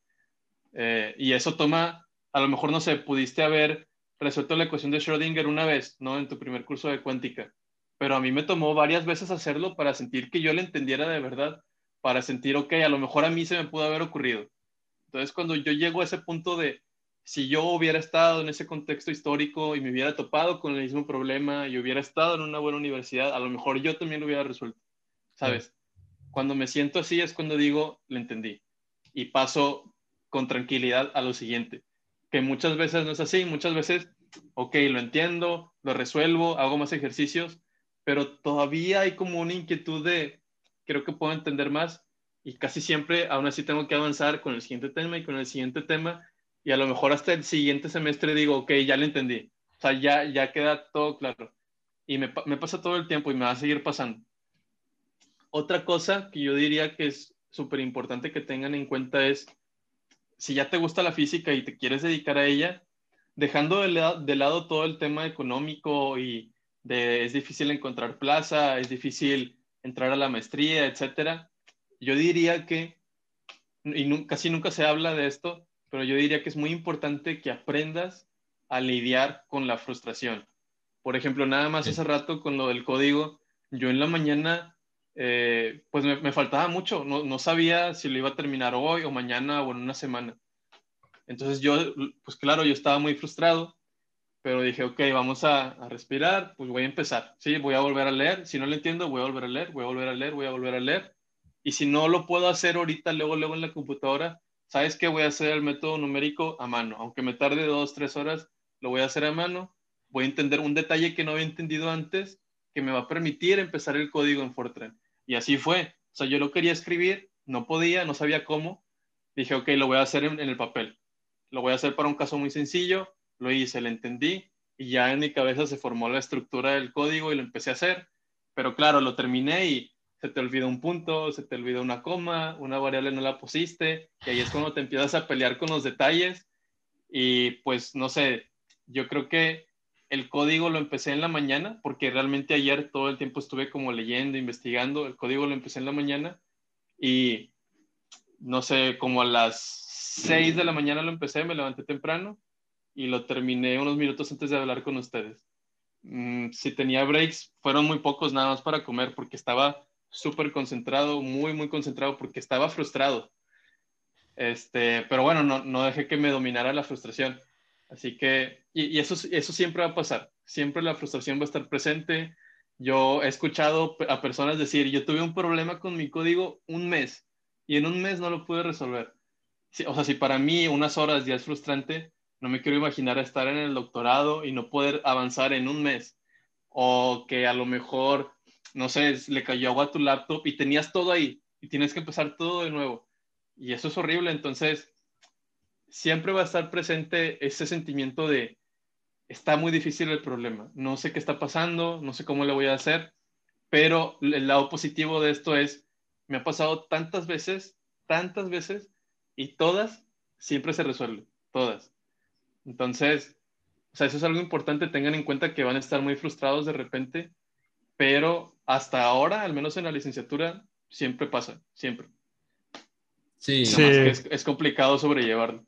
Eh, y eso toma, a lo mejor, no sé, pudiste haber resuelto la ecuación de Schrödinger una vez, ¿no? En tu primer curso de cuántica. Pero a mí me tomó varias veces hacerlo para sentir que yo le entendiera de verdad, para sentir, ok, a lo mejor a mí se me pudo haber ocurrido. Entonces, cuando yo llego a ese punto de, si yo hubiera estado en ese contexto histórico y me hubiera topado con el mismo problema y hubiera estado en una buena universidad, a lo mejor yo también lo hubiera resuelto, ¿sabes? Cuando me siento así es cuando digo, lo entendí. Y paso con tranquilidad a lo siguiente. Que muchas veces no es así, muchas veces, ok, lo entiendo, lo resuelvo, hago más ejercicios, pero todavía hay como una inquietud de, creo que puedo entender más y casi siempre aún así tengo que avanzar con el siguiente tema y con el siguiente tema y a lo mejor hasta el siguiente semestre digo, ok, ya lo entendí. O sea, ya, ya queda todo claro. Y me, me pasa todo el tiempo y me va a seguir pasando. Otra cosa que yo diría que es súper importante que tengan en cuenta es, si ya te gusta la física y te quieres dedicar a ella, dejando de, de lado todo el tema económico y de es difícil encontrar plaza, es difícil entrar a la maestría, etcétera, yo diría que, y casi nunca se habla de esto, pero yo diría que es muy importante que aprendas a lidiar con la frustración. Por ejemplo, nada más hace rato con lo del código, yo en la mañana, eh, pues me, faltaba mucho, no, no, sabía si lo iba a terminar hoy o mañana o en una semana. Entonces yo, pues claro, yo estaba muy frustrado, pero dije, ok, vamos a, a, respirar, pues voy a empezar, sí, voy a volver a leer, si no lo entiendo, voy a volver a leer, voy a volver a leer, voy a volver a leer, y si no lo puedo hacer ahorita, luego, luego en la computadora, ¿sabes qué? Voy a hacer el método numérico a mano. Aunque me tarde dos, tres horas, lo voy a hacer a mano. Voy a entender un detalle que no había entendido antes, que me va a permitir empezar el código en Fortran. Y así fue. O sea, yo lo quería escribir, no podía, no sabía cómo. Dije, ok, lo voy a hacer en, el papel. Lo voy a hacer para un caso muy sencillo. Lo hice, lo entendí y ya en mi cabeza se formó la estructura del código y lo empecé a hacer. Pero claro, lo terminé y se te olvida un punto, se te olvida una coma, una variable no la pusiste, y ahí es cuando te empiezas a pelear con los detalles. Y pues no sé, yo creo que el código lo empecé en la mañana, porque realmente ayer todo el tiempo estuve como leyendo, investigando, el código lo empecé en la mañana y no sé, como a las 6 de la mañana lo empecé, me levanté temprano y lo terminé unos minutos antes de hablar con ustedes. Mm, si tenía breaks, fueron muy pocos nada más para comer porque estaba súper concentrado, muy, muy concentrado porque estaba frustrado. Este, pero bueno, no, no dejé que me dominara la frustración. Así que, y, eso, eso siempre va a pasar. Siempre la frustración va a estar presente. Yo he escuchado a personas decir, yo tuve un problema con mi código un mes y en un mes no lo pude resolver. o sea, si para mí unas horas ya es frustrante, no me quiero imaginar estar en el doctorado y no poder avanzar en un mes. O que a lo mejor no sé, le cayó agua a tu laptop y tenías todo ahí y tienes que empezar todo de nuevo. Y eso es horrible. Entonces, siempre va a estar presente ese sentimiento de, está muy difícil el problema. No sé qué está pasando, no sé cómo le voy a hacer, pero el lado positivo de esto es, me ha pasado tantas veces, tantas veces, y todas siempre se resuelven, todas. Entonces, o sea, eso es algo importante, tengan en cuenta que van a estar muy frustrados de repente, pero hasta ahora, al menos en la licenciatura, siempre pasa, siempre. Sí, sí. Es, es, complicado sobrellevarlo.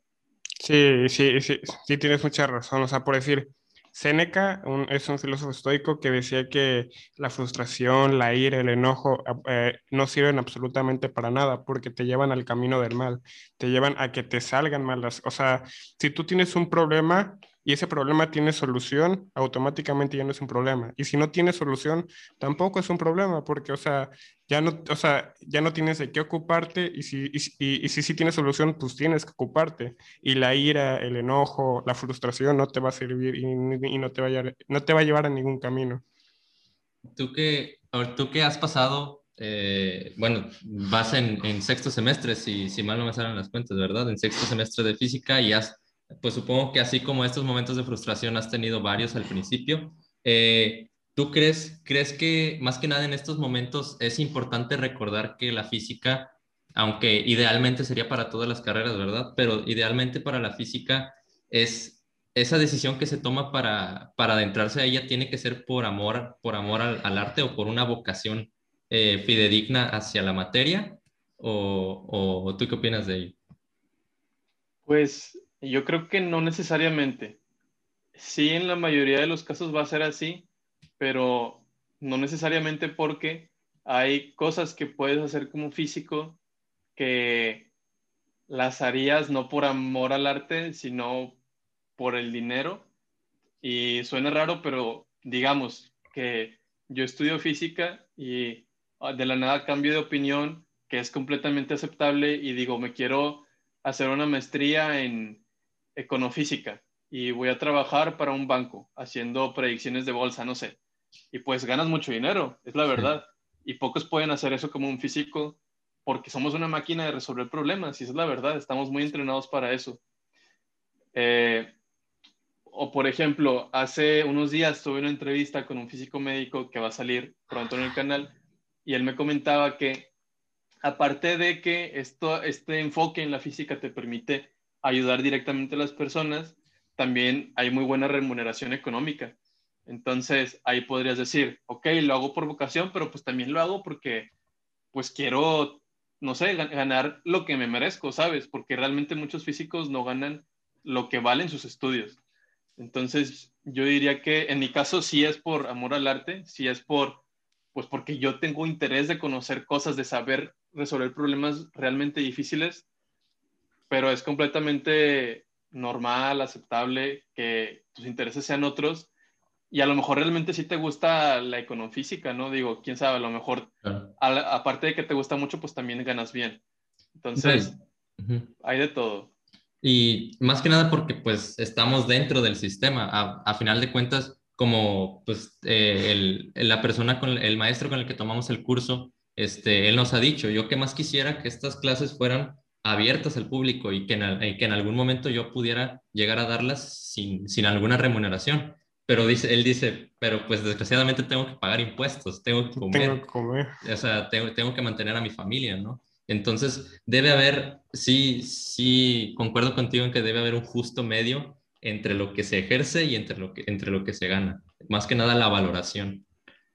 Sí, sí, sí, sí, tienes mucha razón. O sea, por decir, Séneca es un filósofo estoico que decía que la frustración, la ira, el enojo eh, no sirven absolutamente para nada porque te llevan al camino del mal, te llevan a que te salgan malas. O sea, si tú tienes un problema, y ese problema tiene solución, automáticamente ya no es un problema. Y si no tiene solución, tampoco es un problema, porque, o sea, ya no, o sea, ya no tienes de qué ocuparte y si, y, si sí tienes solución, pues tienes que ocuparte. Y la ira, el enojo, la frustración no te va a servir y, no, te va a, no te va a llevar a ningún camino. Tú que, tú que has pasado, eh, bueno, vas en, en, sexto semestre, si, si mal no me salen las cuentas, ¿verdad? En sexto semestre de física y has pues supongo que así como estos momentos de frustración has tenido varios al principio. Eh, ¿Tú crees, crees que más que nada en estos momentos es importante recordar que la física, aunque idealmente sería para todas las carreras, ¿verdad? Pero idealmente para la física es esa decisión que se toma para, para adentrarse a ella tiene que ser por amor, por amor al, arte o por una vocación eh, fidedigna hacia la materia? ¿O, ¿O tú qué opinas de ello? Pues yo creo que no necesariamente. Sí, en la mayoría de los casos va a ser así, pero no necesariamente porque hay cosas que puedes hacer como físico que las harías no por amor al arte, sino por el dinero. Y suena raro, pero digamos que yo estudio física y ah, de la nada cambio de opinión, que es completamente aceptable, y digo, me quiero hacer una maestría en econofísica y voy a trabajar para un banco haciendo predicciones de bolsa, no sé. Y pues ganas mucho dinero, es la verdad. Y pocos pueden hacer eso como un físico porque somos una máquina de resolver problemas, y esa es la verdad, estamos muy entrenados para eso. Eh, o por ejemplo, hace unos días tuve una entrevista con un físico médico que va a salir pronto en el canal y él me comentaba que aparte de que esto, este enfoque en la física te permite ayudar directamente a las personas, también hay muy buena remuneración económica. Entonces ahí podrías decir, ok, lo hago por vocación, pero pues también lo hago porque pues quiero, no sé, ganar lo que me merezco, ¿sabes? Porque realmente muchos físicos no ganan lo que valen sus estudios. Entonces, yo diría que en mi caso sí es por amor al arte, sí es por, pues porque yo tengo interés de conocer cosas, de saber resolver problemas realmente difíciles, pero es completamente normal, aceptable que tus intereses sean otros y a lo mejor realmente sí te gusta la econofísica, ¿no? Digo, quién sabe, a lo mejor, aparte de que te gusta mucho, pues también ganas bien. Entonces, hay de todo. Y más que nada porque pues estamos dentro del sistema. A, final de cuentas, como pues eh, el, la persona, con el maestro con el que tomamos el curso, este, él nos ha dicho, yo que más quisiera que estas clases fueran abiertas al público y que en, que en algún momento yo pudiera llegar a darlas sin, sin alguna remuneración. Pero dice, él dice, pero pues desgraciadamente tengo que pagar impuestos, tengo que comer. Tengo que comer. O sea, tengo, tengo que mantener a mi familia, ¿no? Entonces, debe haber, sí, sí, concuerdo contigo en que debe haber un justo medio entre lo que se ejerce y entre lo que, entre lo que se gana. Más que nada la valoración.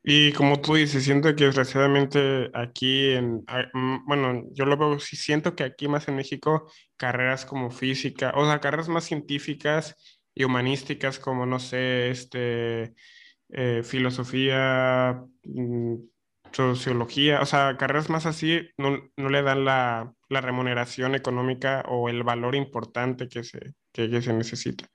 Y como tú dices, siento que desgraciadamente aquí, en, bueno, yo lo veo, sí siento que aquí más en México, carreras como física, o sea, carreras más científicas y humanísticas como, no sé, este, eh, filosofía, mm, sociología, o sea, carreras más así no, no le dan la, la, remuneración económica o el valor importante que se, que, se necesita.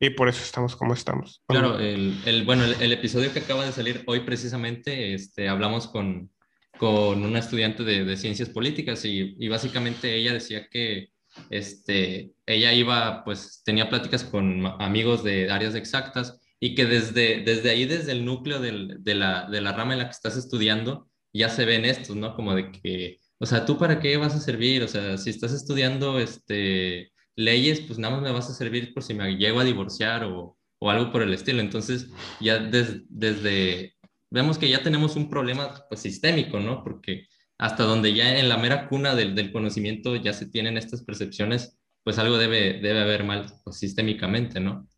Y por eso estamos como estamos. Claro, el, el bueno, el, episodio que acaba de salir hoy precisamente, este, hablamos con, con una estudiante de, de ciencias políticas y, y, básicamente ella decía que este, ella iba, pues tenía pláticas con amigos de áreas exactas y que desde, desde ahí, desde el núcleo del, de, la, de la rama en la que estás estudiando, ya se ven estos, ¿no? Como de que, o sea, ¿tú para qué vas a servir? O sea, si estás estudiando este, leyes, pues nada más me vas a servir por si me llego a divorciar o, o algo por el estilo. Entonces, ya desde, vemos que ya tenemos un problema pues, sistémico, ¿no? Porque hasta donde ya en la mera cuna del, del conocimiento ya se tienen estas percepciones, pues algo debe, debe haber mal pues, sistémicamente, ¿no?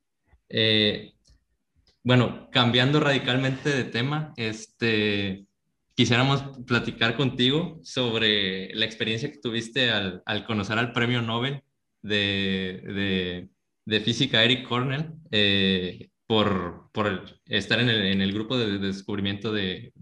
Eh, bueno, cambiando radicalmente de tema, este, quisiéramos platicar contigo sobre la experiencia que tuviste al, conocer al premio Nobel de, física Eric Cornell eh, por, estar en el, grupo de, descubrimiento del,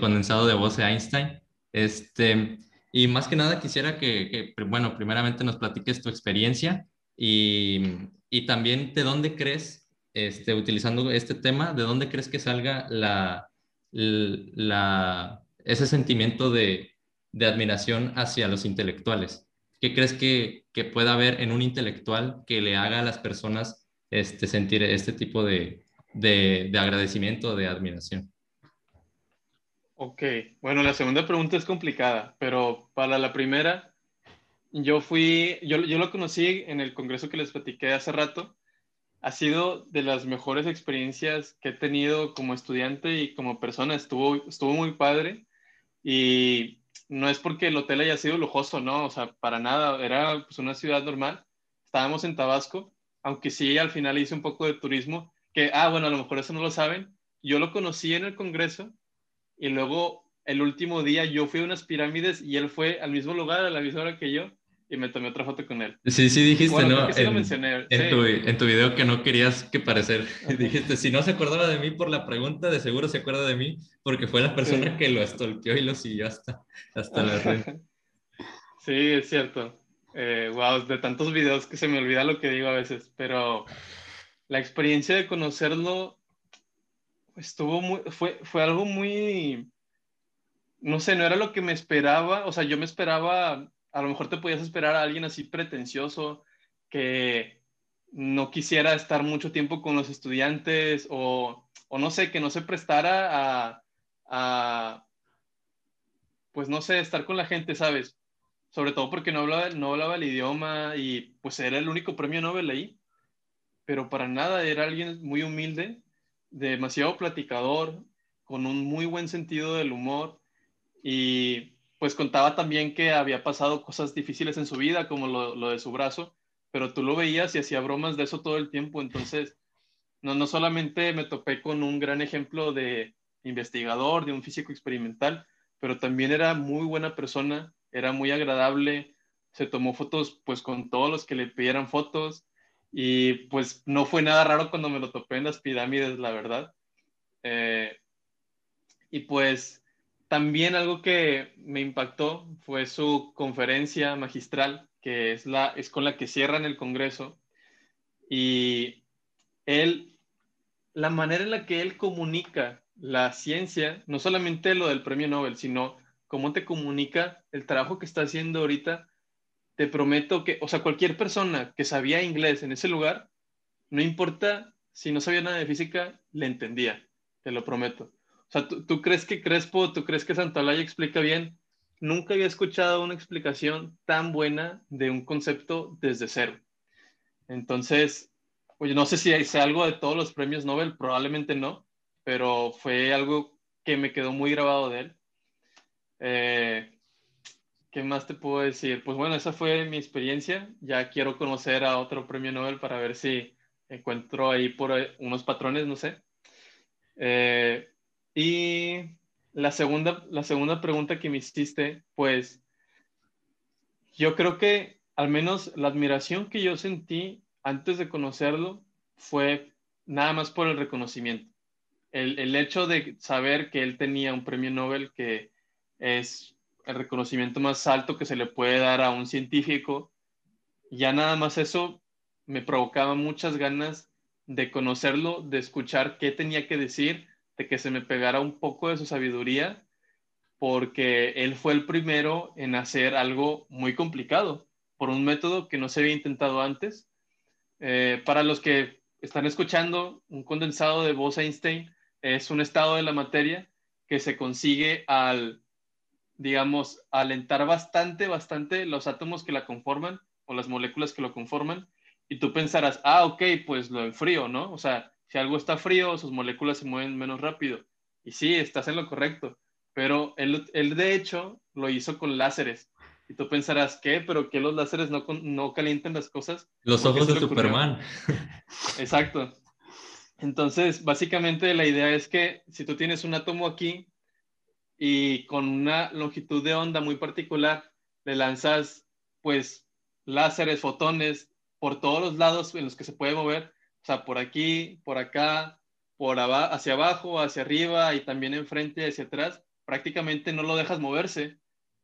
condensado de Bose-Einstein. Este, y más que nada quisiera que, bueno, primeramente nos platiques tu experiencia y, y también de dónde crees este, utilizando este tema, ¿de dónde crees que salga la, la, ese sentimiento de, de, admiración hacia los intelectuales? ¿Qué crees que, que, pueda haber en un intelectual que le haga a las personas este, sentir este tipo de, de, de agradecimiento, de admiración? Ok, bueno, la segunda pregunta es complicada, pero para la primera, yo fui, yo, yo lo conocí en el congreso que les platiqué hace rato, ha sido de las mejores experiencias que he tenido como estudiante y como persona. Estuvo, estuvo muy padre y no es porque el hotel haya sido lujoso, no, o sea, para nada, era pues una ciudad normal. Estábamos en Tabasco, aunque sí al final hice un poco de turismo, que, ah, bueno, a lo mejor eso no lo saben. Yo lo conocí en el Congreso y luego el último día yo fui a unas pirámides y él fue al mismo lugar a la misma hora que yo y me tomé otra foto con él. Sí, sí dijiste, ¿no? Sí en, lo mencioné. En, tu, en, tu, video que no querías que parecer. Dijiste, si no se acordaba de mí por la pregunta, de seguro se acuerda de mí, porque fue la persona que lo estolqueó y lo siguió hasta, hasta la red. Sí, es cierto. Eh, wow, de tantos videos que se me olvida lo que digo a veces, pero la experiencia de conocerlo estuvo muy, fue, fue algo muy, no sé, no era lo que me esperaba, o sea, yo me esperaba, a lo mejor te podías esperar a alguien así pretencioso que no quisiera estar mucho tiempo con los estudiantes o, o no sé, que no se prestara a, a, pues no sé, estar con la gente, ¿sabes? Sobre todo porque no hablaba, no hablaba el idioma y pues era el único premio Nobel ahí, pero para nada, era alguien muy humilde, demasiado platicador, con un muy buen sentido del humor y pues contaba también que había pasado cosas difíciles en su vida, como lo, lo de su brazo, pero tú lo veías y hacía bromas de eso todo el tiempo, entonces no, no solamente me topé con un gran ejemplo de investigador, de un físico experimental, pero también era muy buena persona, era muy agradable, se tomó fotos pues con todos los que le pidieran fotos y pues no fue nada raro cuando me lo topé en las pirámides, la verdad. Eh, y pues también algo que me impactó fue su conferencia magistral, que es, la, es con la que cierran el Congreso. Y él, la manera en la que él comunica la ciencia, no solamente lo del premio Nobel, sino cómo te comunica el trabajo que está haciendo ahorita, te prometo que, o sea, cualquier persona que sabía inglés en ese lugar, no importa si no sabía nada de física, le entendía, te lo prometo. Sea, ¿tú, crees que Crespo, tú crees que Santolaya explica bien? Nunca había escuchado una explicación tan buena de un concepto desde cero. Entonces, oye, no sé si hay algo de todos los premios Nobel, probablemente no, pero fue algo que me quedó muy grabado de él. Eh, ¿Qué más te puedo decir? Pues bueno, esa fue mi experiencia. Ya quiero conocer a otro premio Nobel para ver si encuentro ahí por unos patrones, no sé. Eh, y la segunda, la segunda pregunta que me hiciste, pues yo creo que al menos la admiración que yo sentí antes de conocerlo fue nada más por el reconocimiento. El, hecho de saber que él tenía un premio Nobel que es el reconocimiento más alto que se le puede dar a un científico, ya nada más eso me provocaba muchas ganas de conocerlo, de escuchar qué tenía que decir, de que se me pegara un poco de su sabiduría, porque él fue el primero en hacer algo muy complicado por un método que no se había intentado antes. Eh, para los que están escuchando, un condensado de Bose-Einstein es un estado de la materia que se consigue al, digamos, alentar bastante, bastante los átomos que la conforman o las moléculas que lo conforman. Y tú pensarás, ah, ok, pues lo enfrío, ¿no? O sea, si algo está frío, sus moléculas se mueven menos rápido. Y sí, estás en lo correcto. Pero él, él de hecho lo hizo con láseres. Y tú pensarás, ¿qué? ¿Pero qué los láseres no, no calientan las cosas? Los ojos de Superman. Exacto. Entonces, básicamente la idea es que si tú tienes un átomo aquí y con una longitud de onda muy particular, le lanzas pues láseres, fotones por todos los lados en los que se puede mover, o sea, por aquí, por acá, por hacia abajo, hacia arriba y también enfrente, hacia atrás, prácticamente no lo dejas moverse.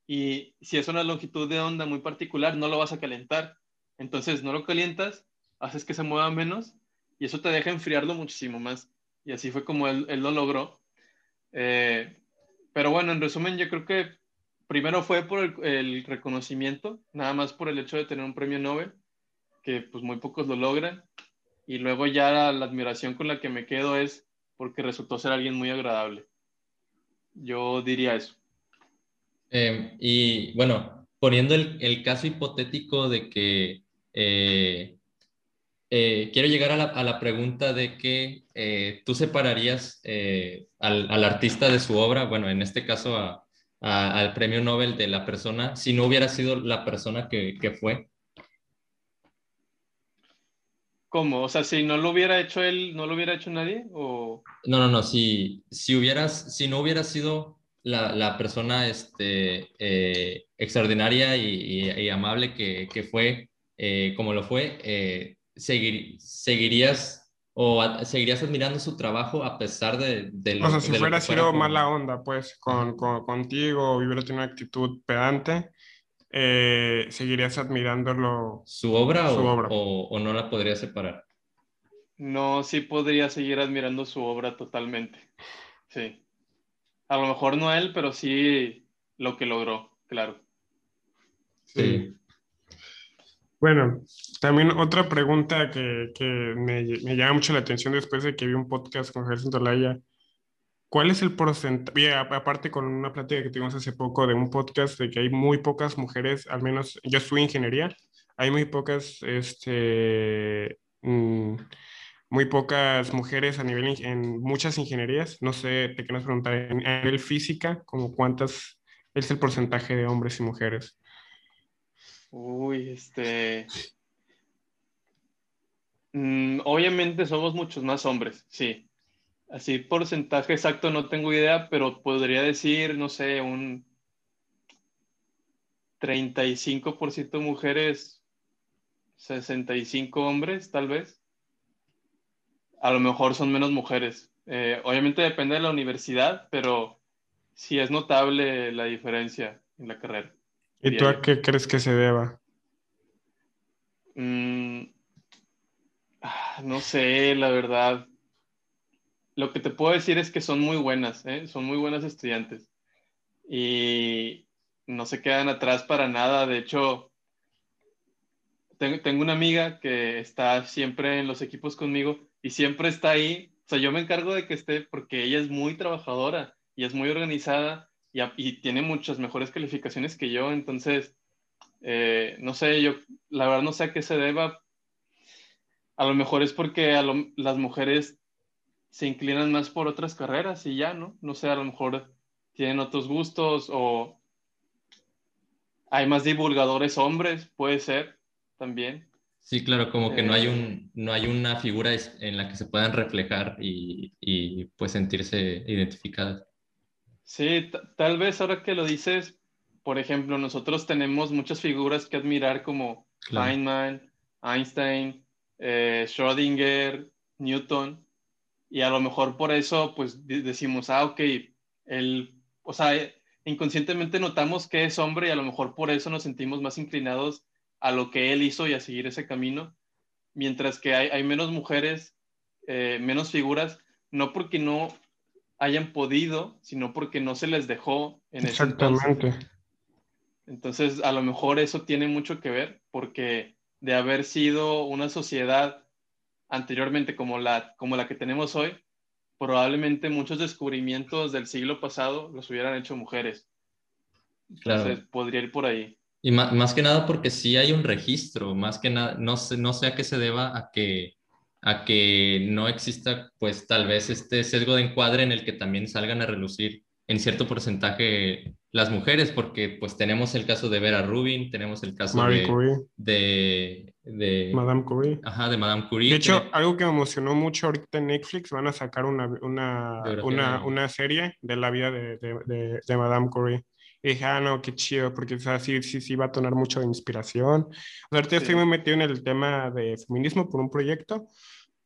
Y si es una longitud de onda muy particular, no lo vas a calentar. Entonces, no lo calientas, haces que se mueva menos y eso te deja enfriarlo muchísimo más. Y así fue como él, lo logró. Eh, pero bueno, en resumen, yo creo que primero fue por el, el, reconocimiento, nada más por el hecho de tener un premio Nobel, que pues muy pocos lo logran. Y luego ya la, admiración con la que me quedo es porque resultó ser alguien muy agradable. Yo diría eso. Eh, y bueno, poniendo el, el, caso hipotético de que eh, eh, quiero llegar a la, a la, pregunta de que tú separarías al, al, artista de su obra, bueno, en este caso al premio Nobel de la persona, si no hubiera sido la persona que, que, fue. ¿Cómo? O sea, si no lo hubiera hecho él, ¿no lo hubiera hecho nadie? ¿O... No, no, no, si, si, hubieras, si no hubiera sido la, la persona este, extraordinaria y, y, y, amable que, que fue, como lo fue, seguirías o seguirías admirando su trabajo a pesar de, de O sea, si fuera sido mala onda, pues, con, con, contigo, o hubiera tenido una actitud pedante, eh, ¿seguirías admirándolo? ¿Su obra, o, obra. O, no la podrías separar? No, sí podría seguir admirando su obra totalmente. Sí. A lo mejor no él, pero sí lo que logró, claro. Sí. Bueno, también otra pregunta que, que me, me, llama mucho la atención después de que vi un podcast con Gerson Tolaya. ¿Cuál es el porcentaje? Aparte con una plática que tuvimos hace poco de un podcast de que hay muy pocas mujeres, al menos yo estuve ingeniería, hay muy pocas, este, mm, muy pocas mujeres a nivel, en muchas ingenierías. No sé, te quiero preguntar, en nivel física, como cuántas es el porcentaje de hombres y mujeres. Uy, este. Mm, obviamente somos muchos más hombres, sí. Así, porcentaje exacto no tengo idea, pero podría decir, no sé, un 35% mujeres, 65 hombres, tal vez. A lo mejor son menos mujeres. Eh, obviamente depende de la universidad, pero sí es notable la diferencia en la carrera. ¿Y tú a qué crees que se deba? Mm, ah, no sé, la verdad. Lo que te puedo decir es que son muy buenas, ¿eh? son muy buenas estudiantes. Y no se quedan atrás para nada. De hecho, tengo, tengo una amiga que está siempre en los equipos conmigo y siempre está ahí. O sea, yo me encargo de que esté porque ella es muy trabajadora y es muy organizada y, tiene muchas mejores calificaciones que yo, entonces, eh, no sé, yo la verdad no sé a qué se deba. A lo mejor es porque las mujeres se inclinan más por otras carreras y ya, ¿no? No sé, a lo mejor tienen otros gustos o hay más divulgadores hombres, puede ser también. Sí, claro, como que no hay, eh, un, no hay una figura en la que se puedan reflejar y, y pues sentirse identificadas. Sí, tal vez ahora que lo dices, por ejemplo, nosotros tenemos muchas figuras que admirar como Feynman, Einstein, eh, Schrödinger, Newton, y a lo mejor por eso, pues decimos, ah, ok, él, o sea, inconscientemente notamos que es hombre y a lo mejor por eso nos sentimos más inclinados a lo que él hizo y a seguir ese camino, mientras que hay, menos mujeres, eh, menos figuras, no porque no hayan podido, sino porque no se les dejó en ese Exactamente. Entonces, a lo mejor eso tiene mucho que ver, porque de haber sido una sociedad anteriormente como la, como la que tenemos hoy, probablemente muchos descubrimientos del siglo pasado los hubieran hecho mujeres. Entonces, podría ir por ahí. Y más, más, que nada porque sí hay un registro, más que nada, no sé, no sé a qué se deba a que a que no exista, pues tal vez este sesgo de encuadre en el que también salgan a relucir en cierto porcentaje las mujeres, porque pues tenemos el caso de Vera Rubin, tenemos el caso de, de, de, Madame Curie. Ajá, de Madame Curie. De hecho, algo que me emocionó mucho ahorita en Netflix, van a sacar una, una, una, una serie de la vida de, de, Madame Curie. Y dije, ah, no, qué chido, porque o sea, sí, sí, sí va a tener mucho de inspiración. O sea, ahorita estoy muy metido en el tema de feminismo por un proyecto,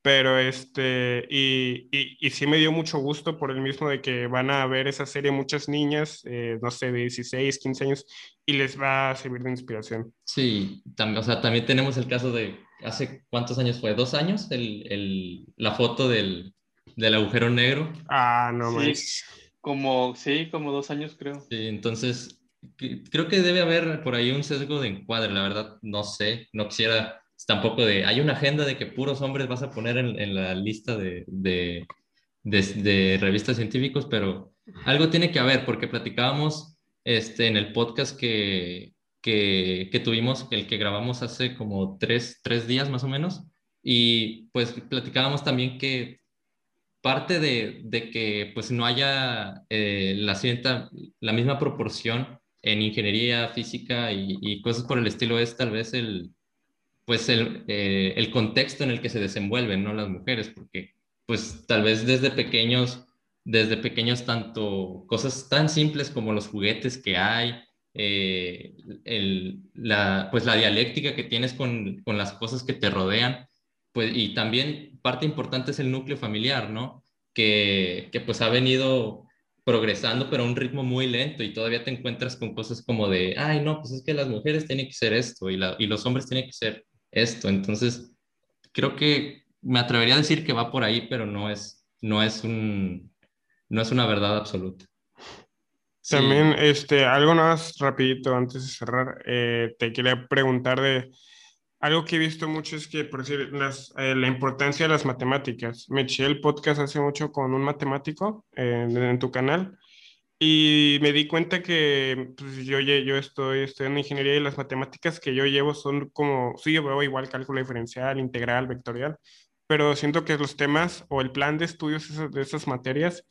pero este, y, y, y, sí me dio mucho gusto por el mismo de que van a ver esa serie muchas niñas, eh, no sé, de 16, 15 años, y les va a servir de inspiración. Sí, también, o sea, también tenemos el caso de, ¿hace cuántos años fue? ¿Dos años? El, el, la foto del, del agujero negro. Ah, no más. Como, sí, como dos años creo. Sí, entonces, creo que debe haber por ahí un sesgo de encuadre, la verdad, no sé, no quisiera tampoco de, hay una agenda de que puros hombres vas a poner en, la lista de, de, de, revistas científicos, pero algo tiene que haber, porque platicábamos este, en el podcast que, que, que tuvimos, el que grabamos hace como tres, tres días más o menos, y pues platicábamos también que parte de, de que pues no haya eh, la, la misma proporción en ingeniería física y, y, cosas por el estilo es tal vez el, pues el, eh, el, contexto en el que se desenvuelven, ¿no? Las mujeres, porque pues tal vez desde pequeños, desde pequeños tanto cosas tan simples como los juguetes que hay, eh, el, la, pues la dialéctica que tienes con, con, las cosas que te rodean, pues y también parte importante es el núcleo familiar, ¿no? Que, que pues ha venido progresando, pero a un ritmo muy lento y todavía te encuentras con cosas como de, ay, no, pues es que las mujeres tienen que ser esto y, la, y los hombres tienen que ser esto. Entonces, creo que me atrevería a decir que va por ahí, pero no es, no es, un, no es una verdad absoluta. También, este, algo más rapidito antes de cerrar, eh, te quería preguntar de algo que he visto mucho es que, por decir, las, eh, la importancia de las matemáticas. Me eché el podcast hace mucho con un matemático en tu canal y me di cuenta que pues, yo, yo estoy estudiando ingeniería y las matemáticas que yo llevo son como, sí, yo veo igual cálculo diferencial, integral, vectorial, pero siento que los temas o el plan de estudios de esas materias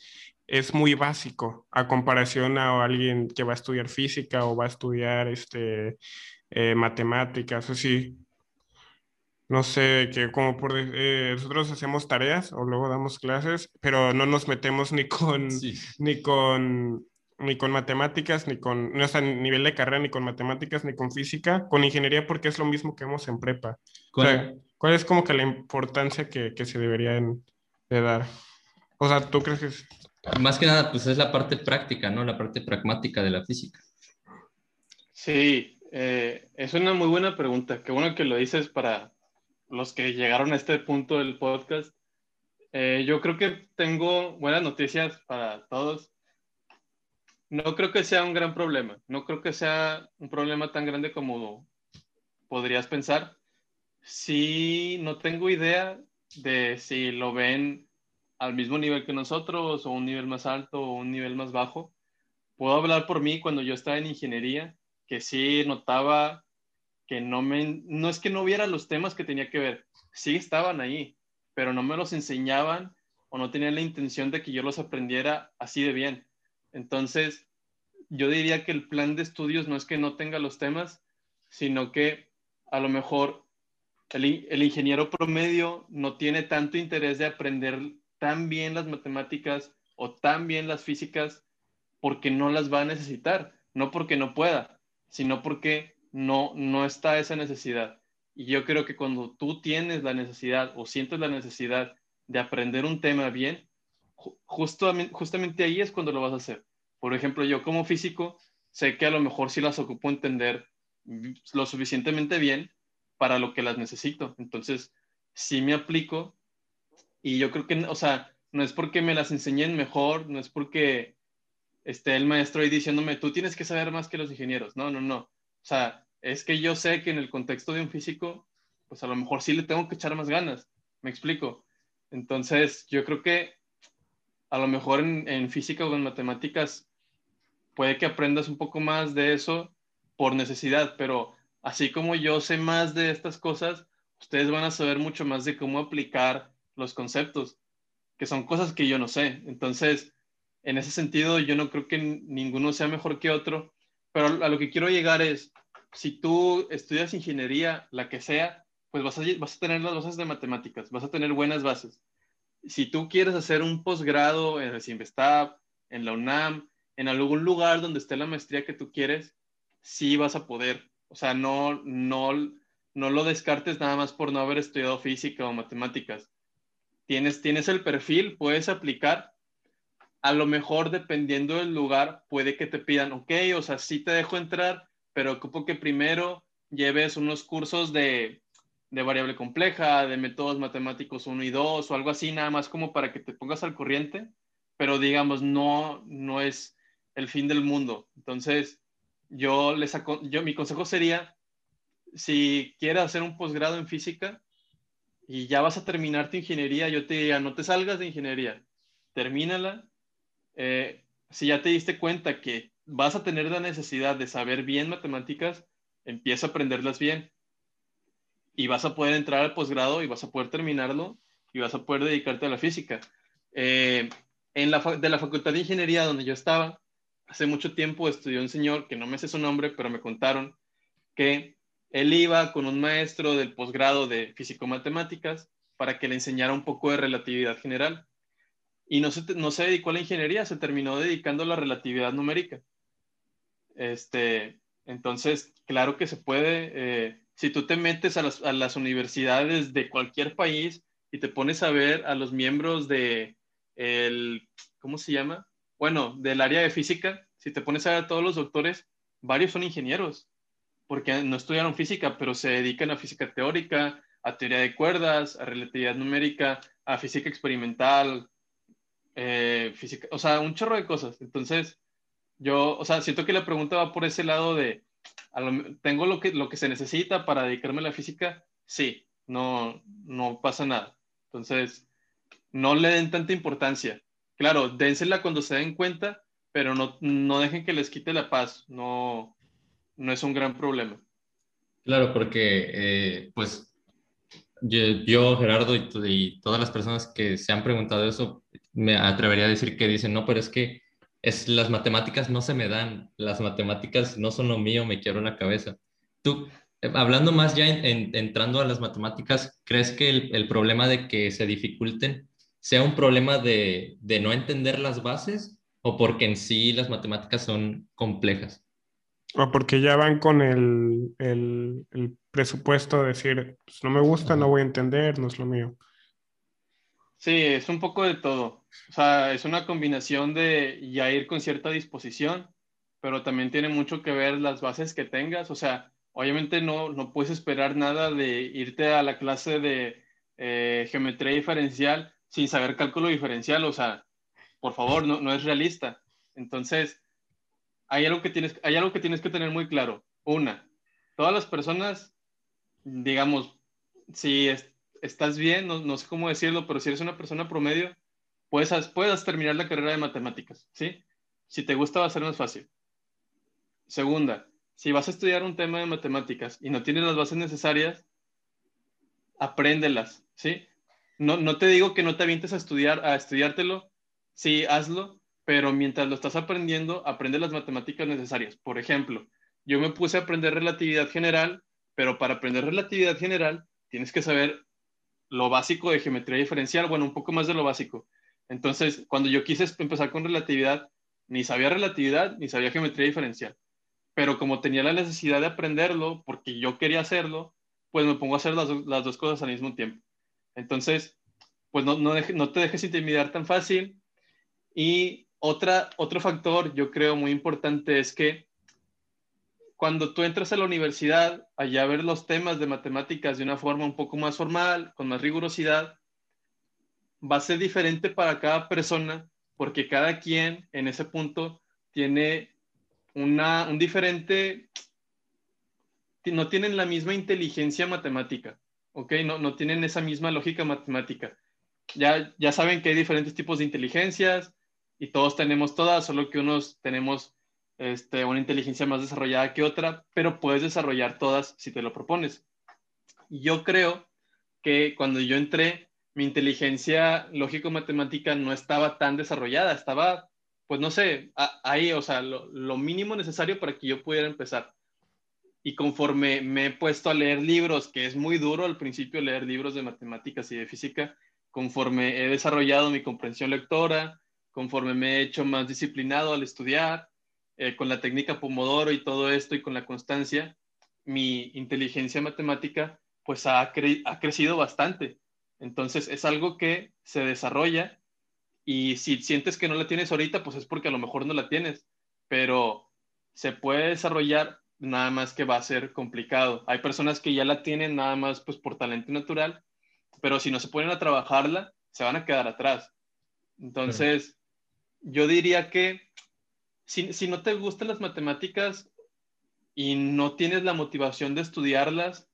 es muy básico a comparación a alguien que va a estudiar física o va a estudiar este, eh, matemáticas, así. No sé, que como por eh, nosotros hacemos tareas o luego damos clases, pero no nos metemos ni con, ni con, ni con matemáticas, ni con, no está a nivel de carrera, ni con matemáticas, ni con física, con ingeniería, porque es lo mismo que vemos en prepa. ¿Cuál, ¿cuál es como que la importancia que, que se debería de dar? O sea, ¿tú crees que es... Más que nada, pues es la parte práctica, ¿no? La parte pragmática de la física. Sí, eh, es una muy buena pregunta. Qué bueno que lo dices para, los que llegaron a este punto del podcast. Eh, yo creo que tengo buenas noticias para todos. No creo que sea un gran problema. No creo que sea un problema tan grande como podrías pensar. Sí, no tengo idea de si lo ven al mismo nivel que nosotros o un nivel más alto o un nivel más bajo. Puedo hablar por mí cuando yo estaba en ingeniería, que sí notaba que no me, no es que no viera los temas que tenía que ver, sí estaban ahí, pero no me los enseñaban o no tenían la intención de que yo los aprendiera así de bien. Entonces, yo diría que el plan de estudios no es que no tenga los temas, sino que a lo mejor el, el ingeniero promedio no tiene tanto interés de aprender tan bien las matemáticas o tan bien las físicas porque no las va a necesitar, no porque no pueda, sino porque no, no está esa necesidad. Y yo creo que cuando tú tienes la necesidad o sientes la necesidad de aprender un tema bien, justamente, ahí es cuando lo vas a hacer. Por ejemplo, yo como físico sé que a lo mejor sí las ocupo entender lo suficientemente bien para lo que las necesito. Entonces, sí me aplico y yo creo que, o sea, no es porque me las enseñen mejor, no es porque esté el maestro ahí diciéndome, tú tienes que saber más que los ingenieros. No, no, no. O sea, es que yo sé que en el contexto de un físico, pues a lo mejor sí le tengo que echar más ganas. Me explico. Entonces, yo creo que a lo mejor en, física o en matemáticas puede que aprendas un poco más de eso por necesidad, pero así como yo sé más de estas cosas, ustedes van a saber mucho más de cómo aplicar los conceptos, que son cosas que yo no sé. Entonces, en ese sentido, yo no creo que ninguno sea mejor que otro, pero a lo que quiero llegar es, si tú estudias ingeniería, la que sea, pues vas a, tener las bases de matemáticas, vas a tener buenas bases. Si tú quieres hacer un posgrado en el CIMBESTAB, en la UNAM, en algún lugar donde esté la maestría que tú quieres, sí vas a poder. O sea, no, no, no lo descartes nada más por no haber estudiado física o matemáticas. Tienes, tienes el perfil, puedes aplicar a lo mejor dependiendo del lugar, puede que te pidan, ok, o sea, sí te dejo entrar, pero ocupo que primero lleves unos cursos de, de variable compleja, de métodos matemáticos 1 y 2 o algo así, nada más como para que te pongas al corriente, pero digamos, no, no es el fin del mundo. Entonces, yo les yo, mi consejo sería, si quieres hacer un posgrado en física y ya vas a terminar tu ingeniería, yo te diría, no te salgas de ingeniería, termínala eh, si ya te diste cuenta que vas a tener la necesidad de saber bien matemáticas, empieza a aprenderlas bien. Y vas a poder entrar al posgrado y vas a poder terminarlo y vas a poder dedicarte a la física. Eh, en la de la Facultad de Ingeniería donde yo estaba, hace mucho tiempo estudió un señor que no me sé su nombre, pero me contaron que él iba con un maestro del posgrado de físico-matemáticas para que le enseñara un poco de relatividad general y no se, no se dedicó a la ingeniería, se terminó dedicando a la relatividad numérica. Este, entonces, claro que se puede, eh, si tú te metes a las, a las, universidades de cualquier país y te pones a ver a los miembros de, el, ¿cómo se llama? Bueno, del área de física, si te pones a ver a todos los doctores, varios son ingenieros, porque no estudiaron física, pero se dedican a física teórica, a teoría de cuerdas, a relatividad numérica, a física experimental, eh, física, o sea, un chorro de cosas. Entonces, Yo, o sea, siento que la pregunta va por ese lado de, ¿tengo lo que, lo que se necesita para dedicarme a la física? Sí, no, no pasa nada. Entonces, no le den tanta importancia. Claro, dénsela cuando se den cuenta, pero no, no dejen que les quite la paz. No, no es un gran problema. Claro, porque eh, pues yo, Gerardo y, todas las personas que se han preguntado eso, me atrevería a decir que dicen, no, pero es que es, las matemáticas no se me dan, las matemáticas no son lo mío, me quiero la cabeza. Tú, eh, hablando más ya entrando a las matemáticas, ¿crees que el, problema de que se dificulten sea un problema de, de no entender las bases o porque en sí las matemáticas son complejas? O porque ya van con el, el, el presupuesto de decir, pues no me gusta, no voy a entender, no es lo mío. Sí, es un poco de todo. O sea, es una combinación de ya ir con cierta disposición, pero también tiene mucho que ver las bases que tengas. O sea, obviamente no, no puedes esperar nada de irte a la clase de eh, geometría diferencial sin saber cálculo diferencial. O sea, por favor, no, no es realista. Entonces, hay algo, que tienes, hay algo que tienes que tener muy claro. Una, todas las personas, digamos, si estás bien, no, sé cómo decirlo, pero si eres una persona promedio, puedes, puedes terminar la carrera de matemáticas, ¿sí? Si te gusta va a ser más fácil. Segunda, si vas a estudiar un tema de matemáticas y no tienes las bases necesarias, apréndelas, ¿sí? No, no te digo que no te avientes a estudiar, a estudiártelo, sí, hazlo, pero mientras lo estás aprendiendo, aprende las matemáticas necesarias. Por ejemplo, yo me puse a aprender relatividad general, pero para aprender relatividad general tienes que saber lo básico de geometría diferencial, bueno, un poco más de lo básico. Entonces, cuando yo quise empezar con relatividad, ni sabía relatividad, ni sabía geometría diferencial. Pero como tenía la necesidad de aprenderlo, porque yo quería hacerlo, pues me pongo a hacer las, dos cosas al mismo tiempo. Entonces, pues no, no, no te dejes intimidar tan fácil y otra, otro factor, yo creo, muy importante es que cuando tú entras a la universidad, allá ver los temas de matemáticas de una forma un poco más formal, con más rigurosidad, va a ser diferente para cada persona, porque cada quien en ese punto tiene una, un diferente, no tienen la misma inteligencia matemática, ¿ok? No, no tienen esa misma lógica matemática. Ya, ya saben que hay diferentes tipos de inteligencias, y todos tenemos todas, solo que unos tenemos este, una inteligencia más desarrollada que otra, pero puedes desarrollar todas si te lo propones. Yo creo que cuando yo entré, mi inteligencia lógico-matemática no estaba tan desarrollada, estaba, pues no sé, ahí, o sea, lo, mínimo necesario para que yo pudiera empezar. Y conforme me he puesto a leer libros, que es muy duro al principio leer libros de matemáticas y de física, conforme he desarrollado mi comprensión lectora, conforme me he hecho más disciplinado al estudiar, eh, con la técnica Pomodoro y todo esto y con la constancia, mi inteligencia matemática pues ha, ha crecido bastante. Entonces es algo que se desarrolla y si sientes que no la tienes ahorita, pues es porque a lo mejor no la tienes, pero se puede desarrollar nada más que va a ser complicado. Hay personas que ya la tienen nada más pues por talento natural, pero si no se ponen a trabajarla, se van a quedar atrás. Entonces, yo diría que si, no te gustan las matemáticas y no tienes la motivación de estudiarlas,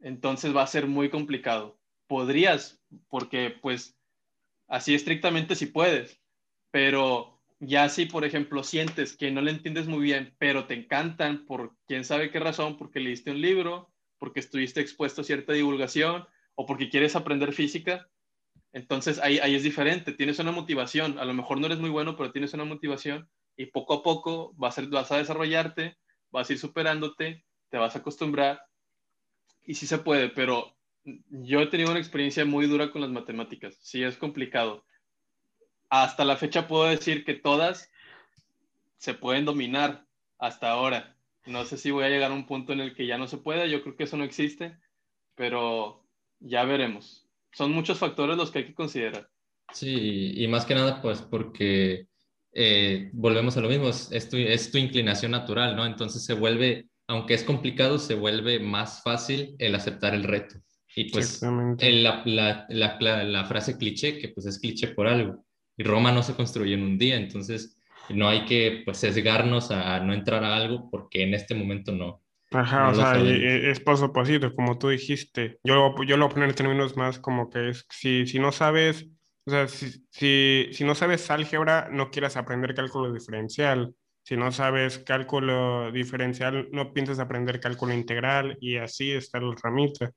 entonces va a ser muy complicado. Podrías, porque pues así estrictamente si puedes, pero ya si, por ejemplo, sientes que no le entiendes muy bien, pero te encantan por quién sabe qué razón, porque leíste un libro, porque estuviste expuesto a cierta divulgación o porque quieres aprender física, entonces ahí, ahí es diferente, tienes una motivación, a lo mejor no eres muy bueno, pero tienes una motivación y poco a poco vas a, vas a desarrollarte, vas a ir superándote, te vas a acostumbrar y sí se puede, pero yo he tenido una experiencia muy dura con las matemáticas, sí es complicado. Hasta la fecha puedo decir que todas se pueden dominar hasta ahora. No sé si voy a llegar a un punto en el que ya no se pueda, yo creo que eso no existe, pero ya veremos son muchos factores los que hay que considerar. Sí, y más que nada, pues porque eh, volvemos a lo mismo, es, tu, es, tu, inclinación natural, ¿no? Entonces se vuelve, aunque es complicado, se vuelve más fácil el aceptar el reto. Y pues la, la, la, la, frase cliché, que pues es cliché por algo, y Roma no se construyó en un día, entonces no hay que pues sesgarnos a, no entrar a algo porque en este momento no. Ajá, o sea, es paso a pasito, como tú dijiste. Yo, yo lo voy a poner en términos más como que es, si, si no sabes, o sea, si, si, si no sabes álgebra, no quieras aprender cálculo diferencial. Si no sabes cálculo diferencial, no piensas aprender cálculo integral y así está el ramita.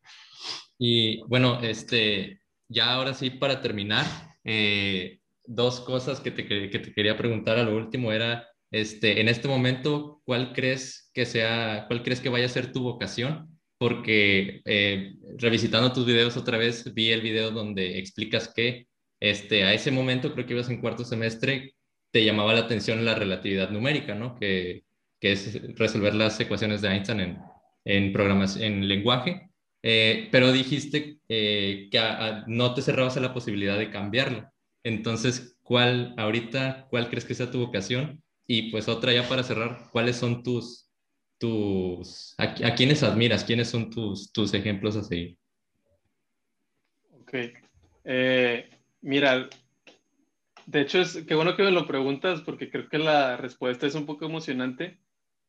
Y bueno, este, ya ahora sí, para terminar, eh, dos cosas que te, que te quería preguntar a lo último era, este, en este momento, ¿cuál crees que sea, cuál crees que vaya a ser tu vocación? Porque eh, revisitando tus videos otra vez, vi el video donde explicas que este, a ese momento, creo que ibas en cuarto semestre, te llamaba la atención la relatividad numérica, ¿no? Que, que es resolver las ecuaciones de Einstein en, en, en lenguaje. Eh, pero dijiste eh, que no te cerrabas a la posibilidad de cambiarlo. Entonces, ¿cuál ahorita, cuál crees que sea tu vocación? Y pues otra ya para cerrar, ¿cuáles son tus, tus, a, quiénes admiras? ¿Quiénes son tus, tus ejemplos a seguir? Ok. Eh, mira, de hecho es qué bueno que me lo preguntas porque creo que la respuesta es un poco emocionante.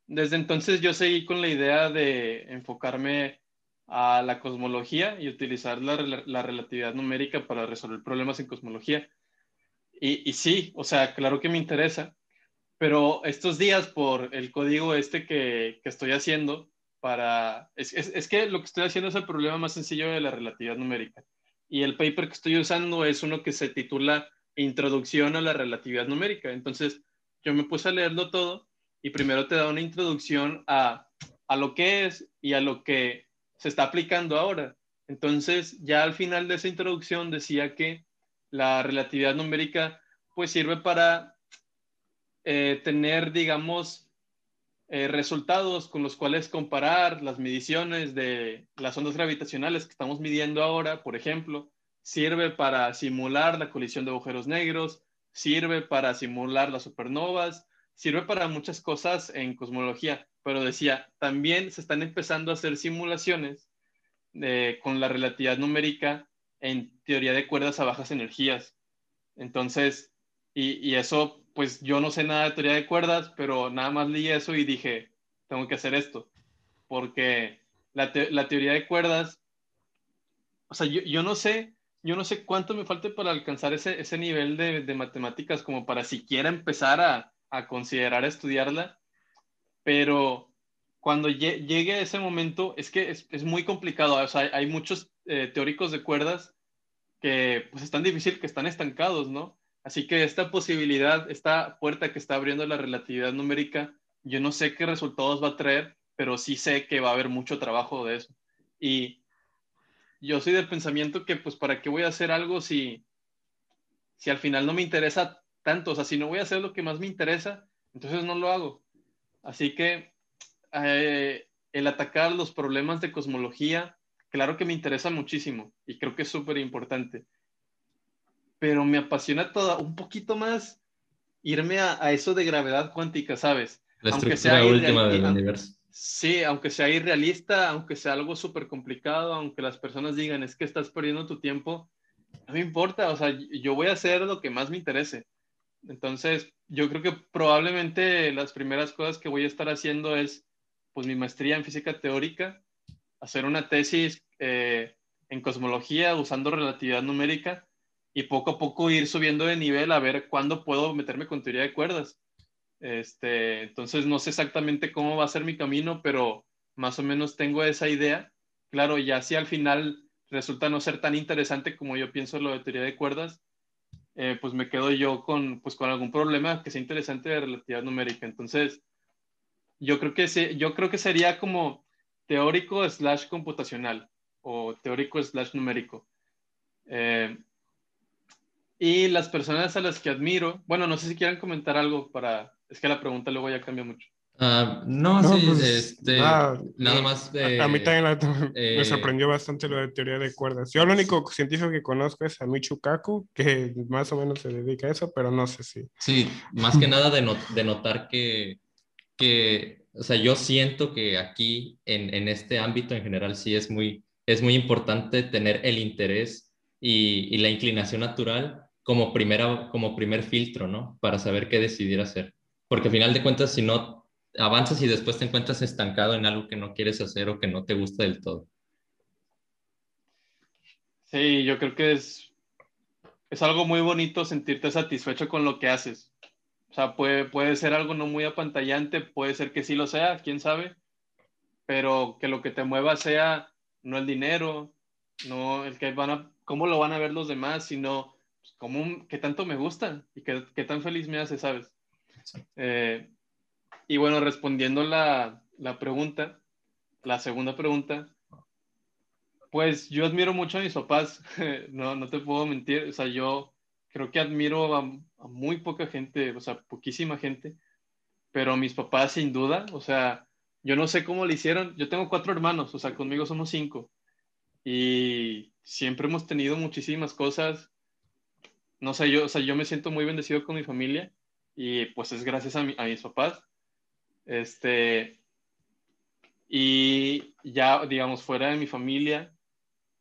Desde entonces yo seguí con la idea de enfocarme a la cosmología y utilizar la, la relatividad numérica para resolver problemas en cosmología. Y, y, sí, o sea, claro que me interesa, pero estos días por el código este que, que estoy haciendo para... Es, es, es, que lo que estoy haciendo es el problema más sencillo de la relatividad numérica. Y el paper que estoy usando es uno que se titula Introducción a la relatividad numérica. Entonces, yo me puse a leerlo todo y primero te da una introducción a, a lo que es y a lo que se está aplicando ahora. Entonces, ya al final de esa introducción decía que la relatividad numérica pues sirve para eh, tener, digamos, eh, resultados con los cuales comparar las mediciones de las ondas gravitacionales que estamos midiendo ahora, por ejemplo, sirve para simular la colisión de agujeros negros, sirve para simular las supernovas, sirve para muchas cosas en cosmología, pero decía, también se están empezando a hacer simulaciones eh, con la relatividad numérica en teoría de cuerdas a bajas energías. Entonces, y, eso, pues yo no sé nada de teoría de cuerdas, pero nada más leí eso y dije, tengo que hacer esto, porque la, teoría de cuerdas, o sea, yo, no sé, yo no sé cuánto me falta para alcanzar ese, nivel de, matemáticas como para siquiera empezar a, considerar estudiarla, pero cuando llegue ese momento, es que es, muy complicado, o sea, hay muchos eh, teóricos de cuerdas que pues están difícil, que están estancados, ¿no? Así que esta posibilidad, esta puerta que está abriendo la relatividad numérica, yo no sé qué resultados va a traer, pero sí sé que va a haber mucho trabajo de eso. Y yo soy del pensamiento que pues para qué voy a hacer algo si, si al final no me interesa tanto, o sea, si no voy a hacer lo que más me interesa, entonces no lo hago. Así que eh, el atacar los problemas de cosmología claro que me interesa muchísimo y creo que es súper importante. Pero me apasiona todo, un poquito más irme a, eso de gravedad cuántica, ¿sabes? La aunque sea última del universo. Sí, aunque sea irrealista, aunque sea algo súper complicado, aunque las personas digan es que estás perdiendo tu tiempo, no me importa, o sea, yo voy a hacer lo que más me interese. Entonces, yo creo que probablemente las primeras cosas que voy a estar haciendo es, pues, mi maestría en física teórica, hacer una tesis eh, en cosmología usando relatividad numérica y poco a poco ir subiendo de nivel a ver cuándo puedo meterme con teoría de cuerdas. Este, entonces no sé exactamente cómo va a ser mi camino, pero más o menos tengo esa idea. Claro, ya si al final resulta no ser tan interesante como yo pienso lo de teoría de cuerdas, eh, pues me quedo yo con, pues con algún problema que sea interesante de relatividad numérica. Entonces, yo creo que, yo creo que sería como teórico slash computacional o teórico slash numérico. Eh, y las personas a las que admiro, bueno, no sé si quieran comentar algo para, es que la pregunta luego ya cambia mucho. Ah, no, sí, pues, este, nada, más. a mí también me eh, sorprendió bastante lo de teoría de cuerdas. Yo, el único científico que conozco es a Michu Kaku, que más o menos se dedica a eso, pero no sé si. Sí, más que nada de, de notar que, que, o sea, yo siento que aquí, en, en este ámbito en general, sí es muy, es muy importante tener el interés y, y, la inclinación natural como, primera, como primer filtro, ¿no? Para saber qué decidir hacer. Porque al final de cuentas, si no avanzas y después te encuentras estancado en algo que no quieres hacer o que no te gusta del todo. Sí, yo creo que es, es algo muy bonito sentirte satisfecho con lo que haces. O sea, puede, puede ser algo no muy apantallante, puede ser que sí lo sea, quién sabe, pero que lo que te mueva sea no el dinero, no el que van a, cómo lo van a ver los demás, sino pues, cómo, qué tanto me gusta y qué, qué tan feliz me hace, ¿sabes? Eh, y bueno, respondiendo la, la pregunta, la segunda pregunta, pues yo admiro mucho a mis papás, no, no te puedo mentir, o sea, yo creo que admiro a, a, muy poca gente, o sea, poquísima gente, pero mis papás sin duda, o sea, yo no sé cómo le hicieron, yo tengo cuatro hermanos, o sea, conmigo somos cinco, y siempre hemos tenido muchísimas cosas, no sé, yo, o sea, yo me siento muy bendecido con mi familia, y pues es gracias a, a mis papás, este, y ya, digamos, fuera de mi familia,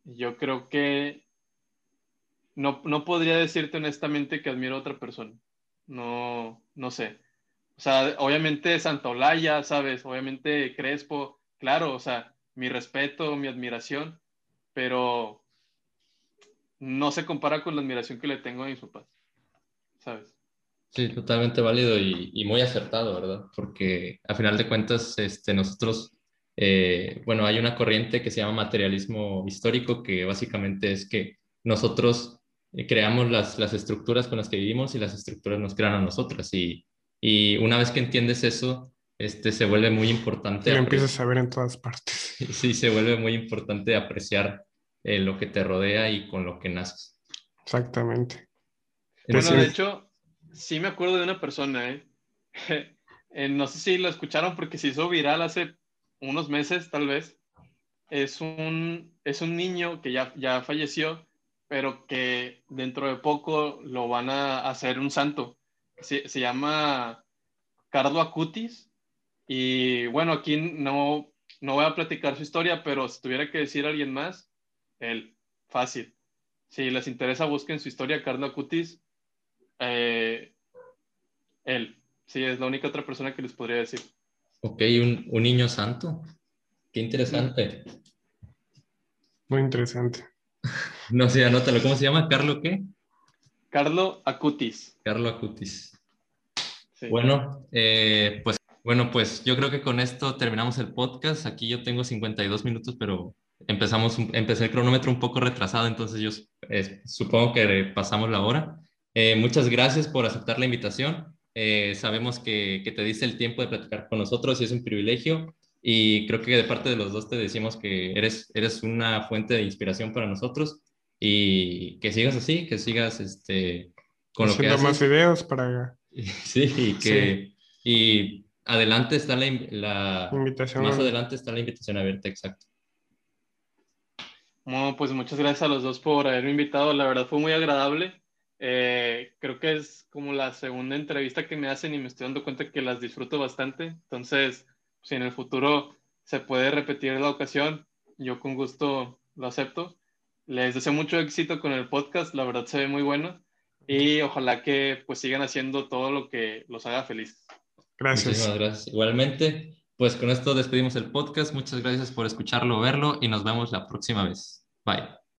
yo creo que no, no podría decirte honestamente que admiro a otra persona. No, no sé. O sea, obviamente Olaya, ¿sabes? Obviamente Crespo, claro, o sea, mi respeto, mi admiración, pero no se compara con la admiración que le tengo a mis papás, ¿sabes? Sí, totalmente válido y, y, muy acertado, ¿verdad? Porque a final de cuentas, este, nosotros, eh, bueno, hay una corriente que se llama materialismo histórico, que básicamente es que nosotros eh, creamos las, las estructuras con las que vivimos y las estructuras nos crean a nosotras. Y, y una vez que entiendes eso, este, se vuelve muy importante. Y lo empiezas a ver en todas partes. Sí, se vuelve muy importante apreciar eh, lo que te rodea y con lo que naces. Exactamente. Bueno, de hecho, sí me acuerdo de una persona, ¿eh? ¿eh? no sé si lo escucharon porque se hizo viral hace unos meses, tal vez. Es un, es un niño que ya, ya falleció, pero que dentro de poco lo van a hacer un santo. Se, se llama Carlo Acutis. Y bueno, aquí no, no voy a platicar su historia, pero si tuviera que decir alguien más, él, fácil. Si les interesa, busquen su historia, Carlo Acutis eh, él, sí, es la única otra persona que les podría decir. Ok, un, un niño santo. Qué interesante. Muy interesante. no sé, anótalo. ¿Cómo se llama? ¿Carlo qué? Carlo Acutis. Carlo Acutis. Bueno, eh, pues bueno, pues yo creo que con esto terminamos el podcast. Aquí yo tengo 52 minutos, pero empezamos, empecé el cronómetro un poco retrasado, entonces yo eh, supongo que pasamos la hora. Eh, muchas gracias por aceptar la invitación. Eh, sabemos que, que, te diste el tiempo de platicar con nosotros y es un privilegio. Y creo que de parte de los dos te decimos que eres, eres una fuente de inspiración para nosotros y que sigas así, que sigas este, con lo que haces. más videos para... Sí, y que... Y adelante está la, la invitación. Más adelante está la invitación abierta, exacto. Bueno, pues muchas gracias a los dos por haberme invitado. La verdad fue muy agradable. Eh, creo que es como la segunda entrevista que me hacen y me estoy dando cuenta que las disfruto bastante. Entonces, si en el futuro se puede repetir la ocasión, yo con gusto lo acepto. Les deseo mucho éxito con el podcast, la verdad se ve muy bueno y ojalá que pues sigan haciendo todo lo que los haga felices. Gracias. Muchísimas gracias. Igualmente, pues con esto despedimos el podcast. Muchas gracias por escucharlo, verlo y nos vemos la próxima vez. Bye.